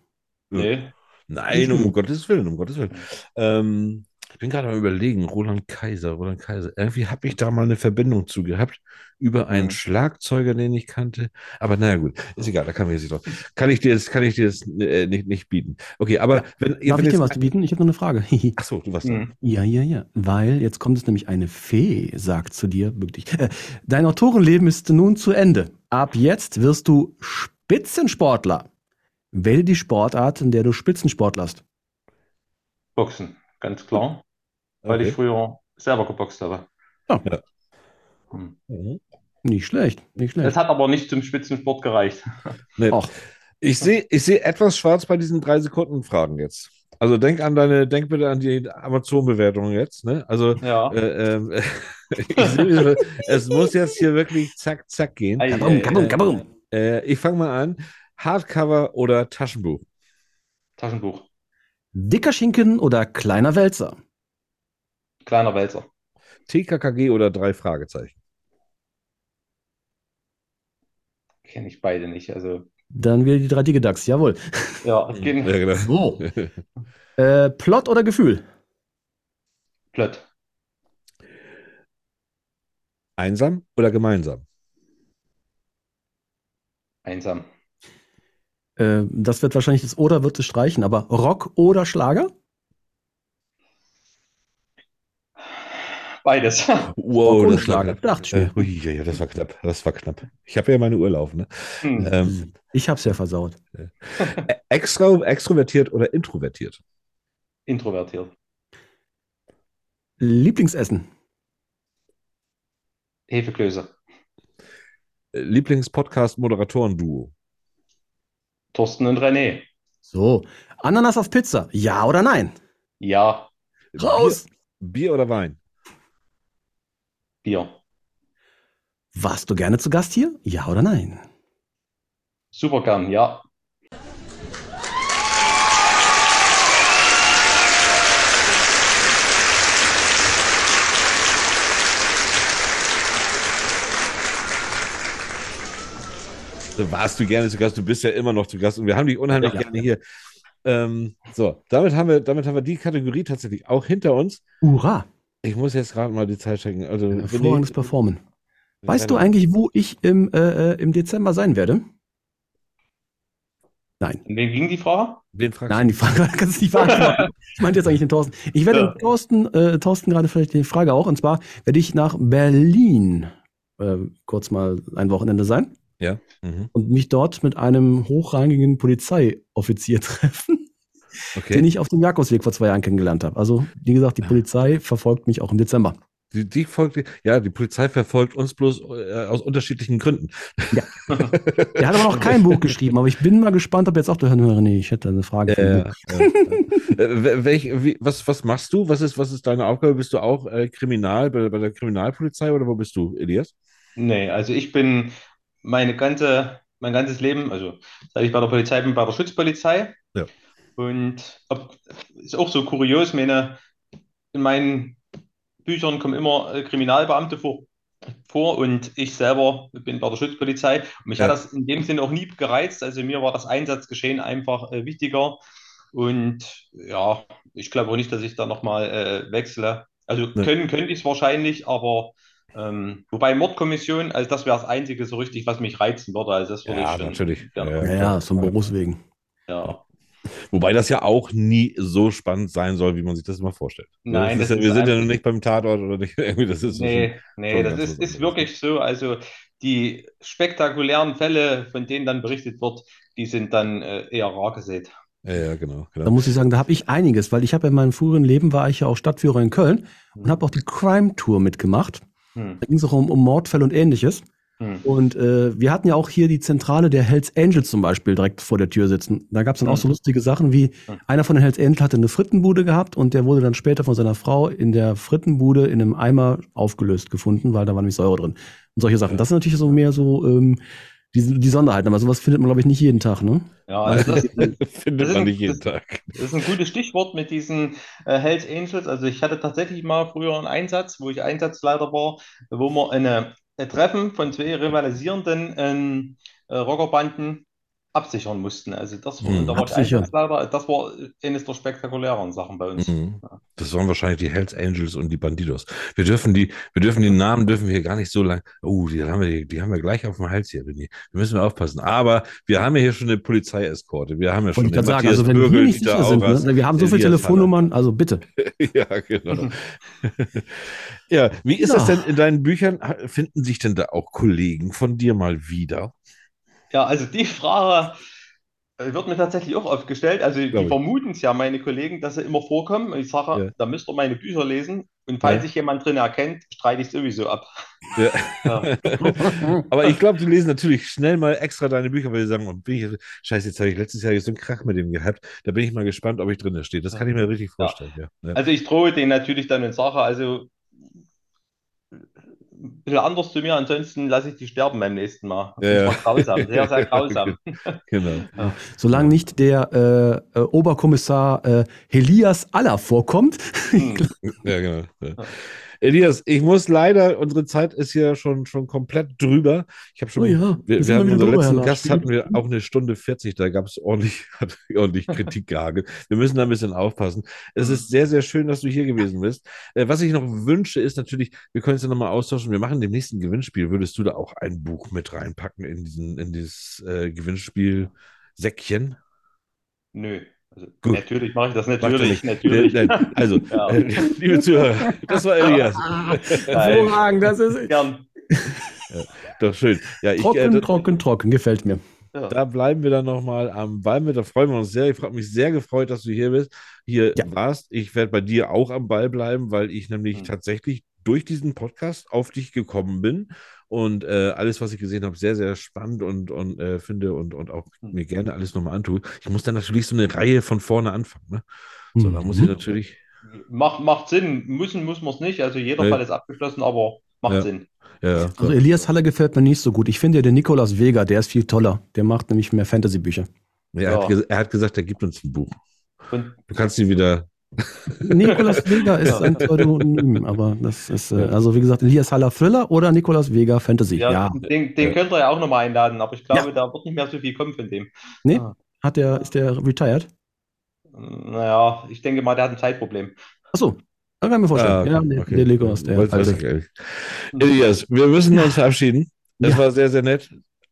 Speaker 8: nee.
Speaker 1: Nein, um Gottes Willen, um Gottes Willen. Ähm, ich bin gerade mal überlegen, Roland Kaiser, Roland Kaiser. Irgendwie habe ich da mal eine Verbindung zu gehabt über einen
Speaker 8: Mhm.
Speaker 1: Schlagzeuger, den ich kannte. Aber naja, gut, ist egal, da kann ich jetzt nicht drauf. Kann ich dir das, kann ich dir das äh, nicht, nicht bieten. Okay, aber wenn,
Speaker 2: Darf
Speaker 1: wenn
Speaker 2: ich dir was bieten? Ich habe noch eine Frage.
Speaker 1: Ach so, du warst
Speaker 8: Mhm.
Speaker 2: Ja, ja, ja. Weil jetzt kommt es nämlich eine Fee, sagt zu dir, wirklich. Äh, dein Autorenleben ist nun zu Ende. Ab jetzt wirst du Spitzensportler. Wähle die Sportart, in der du Spitzensportlerst.
Speaker 8: Boxen, ganz klar, weil ich
Speaker 1: Okay.
Speaker 8: früher selber geboxt habe.
Speaker 2: Ja.
Speaker 1: Ja.
Speaker 8: Hm.
Speaker 1: Mhm.
Speaker 2: Nicht schlecht, nicht
Speaker 8: Das
Speaker 2: schlecht.
Speaker 8: hat aber nicht zum Spitzensport gereicht.
Speaker 1: Nee.
Speaker 2: Ach,
Speaker 1: Ich sehe ich sehe etwas schwarz bei diesen drei Sekunden Fragen jetzt. Also denk an deine, denk bitte an die Amazon-Bewertung jetzt, ne? Also
Speaker 8: Ja.
Speaker 1: äh, ich sehe, es muss jetzt hier wirklich zack, zack gehen.
Speaker 2: Kabum, kabum, kabum.
Speaker 1: Äh, ich fange mal an. Hardcover oder Taschenbuch?
Speaker 8: Taschenbuch,
Speaker 2: Dicker Schinken oder kleiner Wälzer?
Speaker 8: Kleiner Wälzer.
Speaker 1: TKKG oder drei Fragezeichen?
Speaker 8: Kenne ich beide nicht. Also,
Speaker 2: Dann wieder die drei Digedax, jawohl.
Speaker 8: ja, es geht
Speaker 1: Ja, genau.
Speaker 2: So. Äh, Plot oder Gefühl?
Speaker 8: plött.
Speaker 1: Einsam oder gemeinsam?
Speaker 8: Einsam.
Speaker 2: Äh, das wird wahrscheinlich das Oder wird es streichen, aber Rock oder Schlager?
Speaker 8: Beides.
Speaker 1: Wow, das war knapp. Äh, ui, ja, ja, das war knapp. Das war knapp. Ich habe ja meine Uhr laufen. Ne?
Speaker 8: Hm.
Speaker 1: Ähm,
Speaker 2: Ich hab's ja versaut.
Speaker 1: äh, extra, extrovertiert oder introvertiert?
Speaker 8: Introvertiert.
Speaker 2: Lieblingsessen.
Speaker 8: Hefeklöße.
Speaker 1: Äh, Lieblingspodcast-Moderatoren-Duo?
Speaker 8: Thorsten und René.
Speaker 2: So. Ananas auf Pizza. Ja oder nein?
Speaker 8: Ja,
Speaker 2: Raus!
Speaker 1: Bier, Bier oder Wein?
Speaker 8: Bier.
Speaker 2: Warst du gerne zu Gast hier? Ja oder nein?
Speaker 8: Super gern, ja.
Speaker 1: Warst du gerne zu Gast, du bist ja immer noch zu Gast und wir haben dich unheimlich
Speaker 2: Ja.
Speaker 1: gerne hier. Ähm, so, damit haben, wir, damit haben wir die Kategorie tatsächlich auch hinter uns.
Speaker 2: Hurra!
Speaker 1: Ich muss jetzt gerade mal die Zeit checken. Also,
Speaker 2: hervorragendes
Speaker 1: die-
Speaker 2: Performen. Weißt du eigentlich, wo ich im, äh, äh, im Dezember sein werde? Nein.
Speaker 8: Wem ging die Frage?
Speaker 1: Wen fragst
Speaker 2: Nein, die Frage kannst du nicht beantworten. Ich meinte jetzt eigentlich den Thorsten. Ich werde
Speaker 8: Ja.
Speaker 2: den Thorsten, äh, Thorsten gerade vielleicht die Frage auch, und zwar werde ich nach Berlin äh, kurz mal ein Wochenende sein?
Speaker 1: Ja. Mhm.
Speaker 2: und mich dort mit einem hochrangigen Polizeioffizier treffen,
Speaker 1: Okay.
Speaker 2: den ich auf dem Jakobsweg vor zwei Jahren kennengelernt habe. Also, wie gesagt, die Polizei verfolgt mich auch im Dezember.
Speaker 1: Die, die folgt, ja, die Polizei verfolgt uns bloß äh, aus unterschiedlichen Gründen.
Speaker 2: Er hat aber noch kein Buch geschrieben, aber ich bin mal gespannt, ob jetzt auch der Herr René, ich hätte eine Frage. für ihn.
Speaker 1: Äh, äh, äh, welch, wie, was, was machst du? Was ist, was ist deine Aufgabe? Bist du auch äh, Kriminal bei, bei der Kriminalpolizei oder wo bist du, Elias?
Speaker 8: Nee, also ich bin meine ganze, mein ganzes Leben, also seit ich bei der Polizei bin, bei der Schutzpolizei.
Speaker 1: Ja.
Speaker 8: Und ob, ist auch so kurios, meine, in meinen Büchern kommen immer äh, Kriminalbeamte vor, vor und ich selber bin bei der Schutzpolizei. Und mich
Speaker 1: Ja.
Speaker 8: hat das in dem Sinne auch nie gereizt. Also mir war das Einsatzgeschehen einfach äh, wichtiger. Und ja, ich glaube auch nicht, dass ich da nochmal äh, wechsle. Also
Speaker 1: Nee.
Speaker 8: können könnte ich es wahrscheinlich, aber ähm, wobei Mordkommission, also das wäre das Einzige so richtig, was mich reizen würde. Also das würde
Speaker 1: Ja,
Speaker 8: ich
Speaker 1: natürlich.
Speaker 8: gerne.
Speaker 1: Ja,
Speaker 2: Ja, ja, so ein Berufswegen.
Speaker 8: Ja.
Speaker 1: Wobei das ja auch nie so spannend sein soll, wie man sich das immer vorstellt.
Speaker 8: Nein,
Speaker 1: das ist
Speaker 8: das
Speaker 1: ja, wir
Speaker 8: ist
Speaker 1: sind ja noch nicht beim Tatort oder nicht. Irgendwie, das ist
Speaker 8: Nee,
Speaker 1: schon-
Speaker 8: nee,
Speaker 1: schon
Speaker 8: das ist, ist wirklich so. Also die spektakulären Fälle, von denen dann berichtet wird, die sind dann äh, eher rar gesät.
Speaker 1: Ja, ja, genau.
Speaker 2: Da
Speaker 1: genau.
Speaker 2: muss ich sagen, da habe ich einiges, weil ich habe in meinem früheren Leben war ich ja auch Stadtführer in Köln und habe auch die Crime Tour mitgemacht.
Speaker 8: Hm.
Speaker 2: Da ging es auch um, um Mordfälle und ähnliches.
Speaker 8: Hm.
Speaker 2: Und äh, wir hatten ja auch hier die Zentrale der Hells Angels zum Beispiel direkt vor der Tür sitzen. Da gab es dann auch so lustige Sachen wie,
Speaker 8: Hm.
Speaker 2: einer von den Hells Angels hatte eine Frittenbude gehabt und der wurde dann später von seiner Frau in der Frittenbude in einem Eimer aufgelöst gefunden, weil da war nämlich Säure drin. Und solche Sachen. Das sind natürlich so mehr so ähm, die, die Sonderheiten, aber sowas findet man, glaube ich, nicht jeden Tag, ne?
Speaker 8: Ja, also das,
Speaker 1: Findet
Speaker 8: das
Speaker 1: man
Speaker 8: ist-
Speaker 1: nicht jeden
Speaker 8: das-
Speaker 1: Tag.
Speaker 8: Das ist ein gutes Stichwort mit diesen äh, Hells Angels. Also ich hatte tatsächlich mal früher einen Einsatz, wo ich Einsatzleiter war, wo wir eine, ein Treffen von zwei rivalisierenden ähm, äh, Rockerbanden absichern mussten. Also das war,
Speaker 1: Hm.
Speaker 8: da war. Das war eines der spektakulären Sachen bei uns.
Speaker 1: Mhm. Das waren wahrscheinlich die Hells Angels und die Bandidos. Wir dürfen die, wir dürfen die Namen dürfen wir hier gar nicht so lang. Oh, die haben wir, die haben wir gleich auf dem Hals hier, René. Wir müssen aufpassen. Aber wir haben ja hier schon eine Polizeieskorte. Wir haben ja schon
Speaker 2: ich
Speaker 1: den
Speaker 2: sagen, also wenn wir
Speaker 1: Bürgel,
Speaker 2: nicht
Speaker 1: Dieter
Speaker 2: sicher sind, ne? wir haben so viele Telefonnummern, also bitte.
Speaker 1: Ja, genau. ja, wie ist das
Speaker 2: Ja.
Speaker 1: denn in deinen Büchern? Finden sich denn da auch Kollegen von dir mal wieder?
Speaker 8: Ja, also die Frage wird mir tatsächlich auch oft gestellt. Also die vermuten es ja, meine Kollegen, dass sie immer vorkommen. Und ich sage,
Speaker 1: Ja.
Speaker 8: da müsst ihr meine Bücher lesen. Und falls
Speaker 1: Ja.
Speaker 8: sich jemand drin erkennt, streite ich sowieso ab.
Speaker 1: Ja.
Speaker 8: Ja.
Speaker 1: Aber ich glaube, die lesen natürlich schnell mal extra deine Bücher, weil sie sagen, oh, bin ich, scheiße, jetzt habe ich letztes Jahr so einen Krach mit dem gehabt. Da bin ich mal gespannt, ob ich drin stehe. Das kann ich mir richtig vorstellen.
Speaker 8: Also ich drohe denen natürlich dann und sage, also ein bisschen anders zu mir, ansonsten lasse ich die sterben beim nächsten Mal. Das
Speaker 1: Ja, ja.
Speaker 8: grausam, sehr, sehr grausam.
Speaker 1: Genau.
Speaker 2: Solange nicht der äh, äh, Oberkommissar äh, Helias Aller vorkommt.
Speaker 8: Hm.
Speaker 1: Ja, genau. Ja. Elias, ich muss leider, unsere Zeit ist hier schon, schon komplett drüber. Ich habe schon,
Speaker 2: Oh ja,
Speaker 1: wir,
Speaker 2: wir
Speaker 1: haben unseren letzten
Speaker 2: Herr
Speaker 1: Gast hatten wir auch eine Stunde 40, da gab es ordentlich, hat ordentlich Kritik gehagelt. Wir müssen da ein bisschen aufpassen. Es ist sehr, sehr schön, dass du hier gewesen bist. Äh, was ich noch wünsche, ist natürlich, wir können uns ja nochmal austauschen. Wir machen dem nächsten Gewinnspiel. Würdest du da auch ein Buch mit reinpacken in diesen, in dieses äh, Gewinnspiel Säckchen?
Speaker 8: Nö. Also,
Speaker 1: Gut.
Speaker 8: natürlich mache ich das natürlich.
Speaker 1: nicht.
Speaker 8: natürlich.
Speaker 1: Nein, nein. Also,
Speaker 8: Ja.
Speaker 1: äh, liebe Zuhörer, das war Elias.
Speaker 2: Hervorragend, das ist
Speaker 8: Gern.
Speaker 1: Doch schön. Ja, ich,
Speaker 2: trocken,
Speaker 1: äh,
Speaker 2: trocken, trocken. Gefällt mir.
Speaker 1: Da bleiben wir dann nochmal am Ball mit. Da freuen wir uns sehr. Ich habe mich sehr gefreut, dass du hier bist, hier
Speaker 2: Ja.
Speaker 1: warst. Ich werde bei dir auch am Ball bleiben, weil ich nämlich
Speaker 8: Mhm.
Speaker 1: tatsächlich durch diesen Podcast auf dich gekommen bin und äh, alles, was ich gesehen habe, sehr, sehr spannend und, und äh, finde und, und auch
Speaker 8: Mhm.
Speaker 1: mir gerne alles nochmal antue. Ich muss dann natürlich so eine Reihe von vorne anfangen. Ne? So, da muss ich
Speaker 2: Mhm.
Speaker 1: natürlich.
Speaker 8: Macht, macht Sinn. Müssen muss man es nicht. Also jeder
Speaker 1: Nee.
Speaker 8: Fall ist abgeschlossen, aber macht
Speaker 1: Ja.
Speaker 8: Sinn.
Speaker 1: Ja, ja.
Speaker 2: Also Elias Haller gefällt mir nicht so gut. Ich finde ja den Nikolaus Vega, der ist viel toller. Der macht nämlich mehr Fantasy-Bücher.
Speaker 1: er, hat
Speaker 8: Ja.
Speaker 1: er hat gesagt, er gibt uns ein Buch.
Speaker 8: Und
Speaker 1: Du kannst ihn wieder.
Speaker 2: Nikolaus Vega ist ein Pseudonym, aber das ist, äh, also wie gesagt, Elias Haller Thriller oder Nikolaus Vega Fantasy.
Speaker 8: ja,
Speaker 2: Ja,
Speaker 8: den, den könnt ihr ja auch nochmal einladen, aber ich glaube,
Speaker 2: Ja.
Speaker 8: da wird nicht mehr so viel kommen von dem.
Speaker 2: nee, hat der, ist der retired?
Speaker 8: Naja, ich denke mal, der hat ein Zeitproblem.
Speaker 2: Achso, kann ich mir vorstellen.
Speaker 1: Ah,
Speaker 2: ja, der,
Speaker 1: okay.
Speaker 2: der Nikolaus, der
Speaker 1: weiß
Speaker 2: alte.
Speaker 1: Elias, wir müssen uns verabschieden. Das
Speaker 2: Ja.
Speaker 1: war sehr, sehr nett.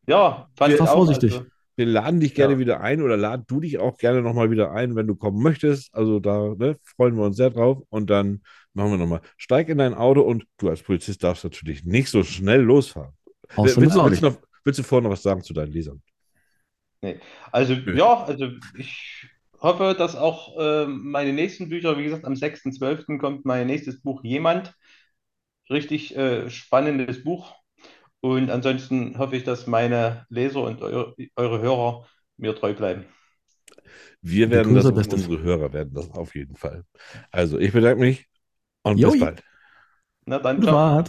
Speaker 8: Ja, fand
Speaker 2: Ja,
Speaker 8: ich auch.
Speaker 2: vorsichtig.
Speaker 8: Also,
Speaker 1: Wir laden dich gerne
Speaker 8: Ja.
Speaker 1: wieder ein oder lad du dich auch gerne nochmal wieder ein, wenn du kommen möchtest. Also da ne, freuen wir uns sehr drauf. Und dann machen wir nochmal. Steig in dein Auto und du als Polizist darfst natürlich nicht so schnell losfahren.
Speaker 2: Außer
Speaker 1: willst, willst, du noch, willst du vorher noch was sagen zu deinen Lesern?
Speaker 8: also ja, also ich hoffe, dass auch ähm, meine nächsten Bücher, wie gesagt, am 6.12. kommt mein nächstes Buch Jemand. Richtig äh, spannendes Buch. Und ansonsten hoffe ich, dass meine Leser und eure, eure Hörer mir treu bleiben.
Speaker 1: Wir werden das, und unsere Hörer werden das auf jeden Fall. Also ich bedanke mich und
Speaker 2: Joi.
Speaker 1: bis bald.
Speaker 8: Na dann, ciao.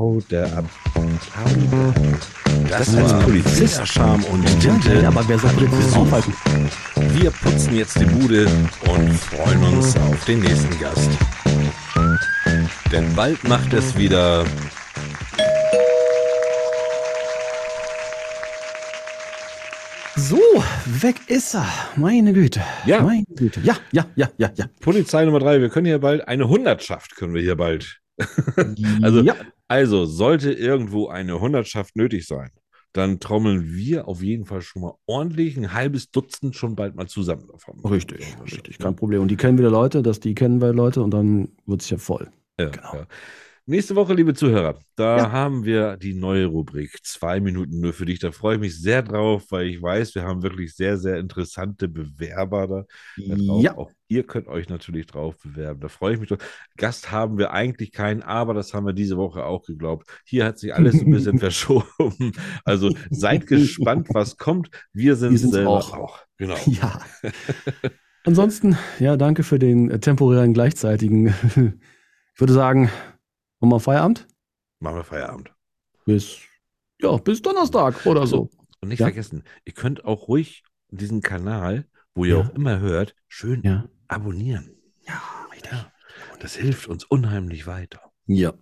Speaker 2: Fahrt.
Speaker 1: Haut der ab. Haut der ab. Das war Polizist, Charme und
Speaker 2: Ja,
Speaker 1: Tinte.
Speaker 2: aber wer soll Polizisten aufhalten?
Speaker 1: Wir putzen jetzt die Bude und freuen uns auf den nächsten Gast. Denn bald macht es wieder.
Speaker 2: So, weg ist er. Meine Güte.
Speaker 1: Ja.
Speaker 2: Meine Güte. Ja, ja, ja, ja, ja.
Speaker 1: Polizei Nummer drei, wir können hier bald eine Hundertschaft, können wir hier bald. Also,
Speaker 2: ja.
Speaker 1: also sollte irgendwo eine Hundertschaft nötig sein, dann trommeln wir auf jeden Fall schon mal ordentlich ein halbes Dutzend schon bald mal zusammen davon.
Speaker 2: Richtig, richtig, kein Problem. Und die kennen wieder Leute, dass die kennen wir Leute und dann wird es ja voll.
Speaker 1: Ja,
Speaker 2: Genau.
Speaker 1: ja. Nächste Woche, liebe Zuhörer, da
Speaker 2: Ja.
Speaker 1: haben wir die neue Rubrik. Zwei Minuten nur für dich. Da freue ich mich sehr drauf, weil ich weiß, wir haben wirklich sehr, sehr interessante Bewerber da.
Speaker 2: Ja,
Speaker 1: Auch ihr könnt euch natürlich drauf bewerben. Da freue ich mich drauf. Gast haben wir eigentlich keinen, aber das haben wir diese Woche auch geglaubt. Hier hat sich alles ein bisschen verschoben. Also seid gespannt, was kommt. Wir sind
Speaker 2: sind's
Speaker 1: selber
Speaker 2: auch.
Speaker 1: auch. Genau.
Speaker 2: ja. Ansonsten, ja, danke für den äh, temporären gleichzeitigen. ich würde sagen, machen wir Feierabend?
Speaker 1: Machen wir Feierabend.
Speaker 2: Bis, ja, bis Donnerstag oder so.
Speaker 1: Und nicht
Speaker 2: Ja.
Speaker 1: vergessen, ihr könnt auch ruhig diesen Kanal, wo ihr
Speaker 2: Ja.
Speaker 1: auch immer hört, schön
Speaker 2: Ja.
Speaker 1: abonnieren.
Speaker 2: Ja, richtig.
Speaker 1: Das hilft uns unheimlich weiter.
Speaker 2: Ja.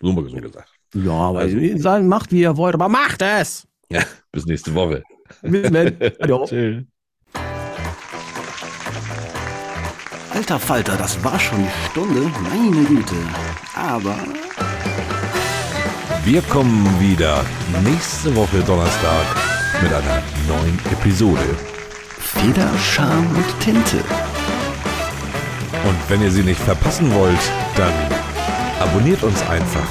Speaker 1: So mal so gesagt.
Speaker 2: Ja, aber
Speaker 1: Also-
Speaker 2: also, macht wie ihr wollt, aber macht es!
Speaker 1: Ja, bis nächste Woche.
Speaker 2: Bis dann.
Speaker 1: Tschüss.
Speaker 3: Alter Falter, das war schon die Stunde. Meine Güte. Aber
Speaker 1: Wir kommen wieder nächste Woche Donnerstag mit einer neuen Episode.
Speaker 3: Feder, Charme und Tinte.
Speaker 1: Und wenn ihr sie nicht verpassen wollt, dann abonniert uns einfach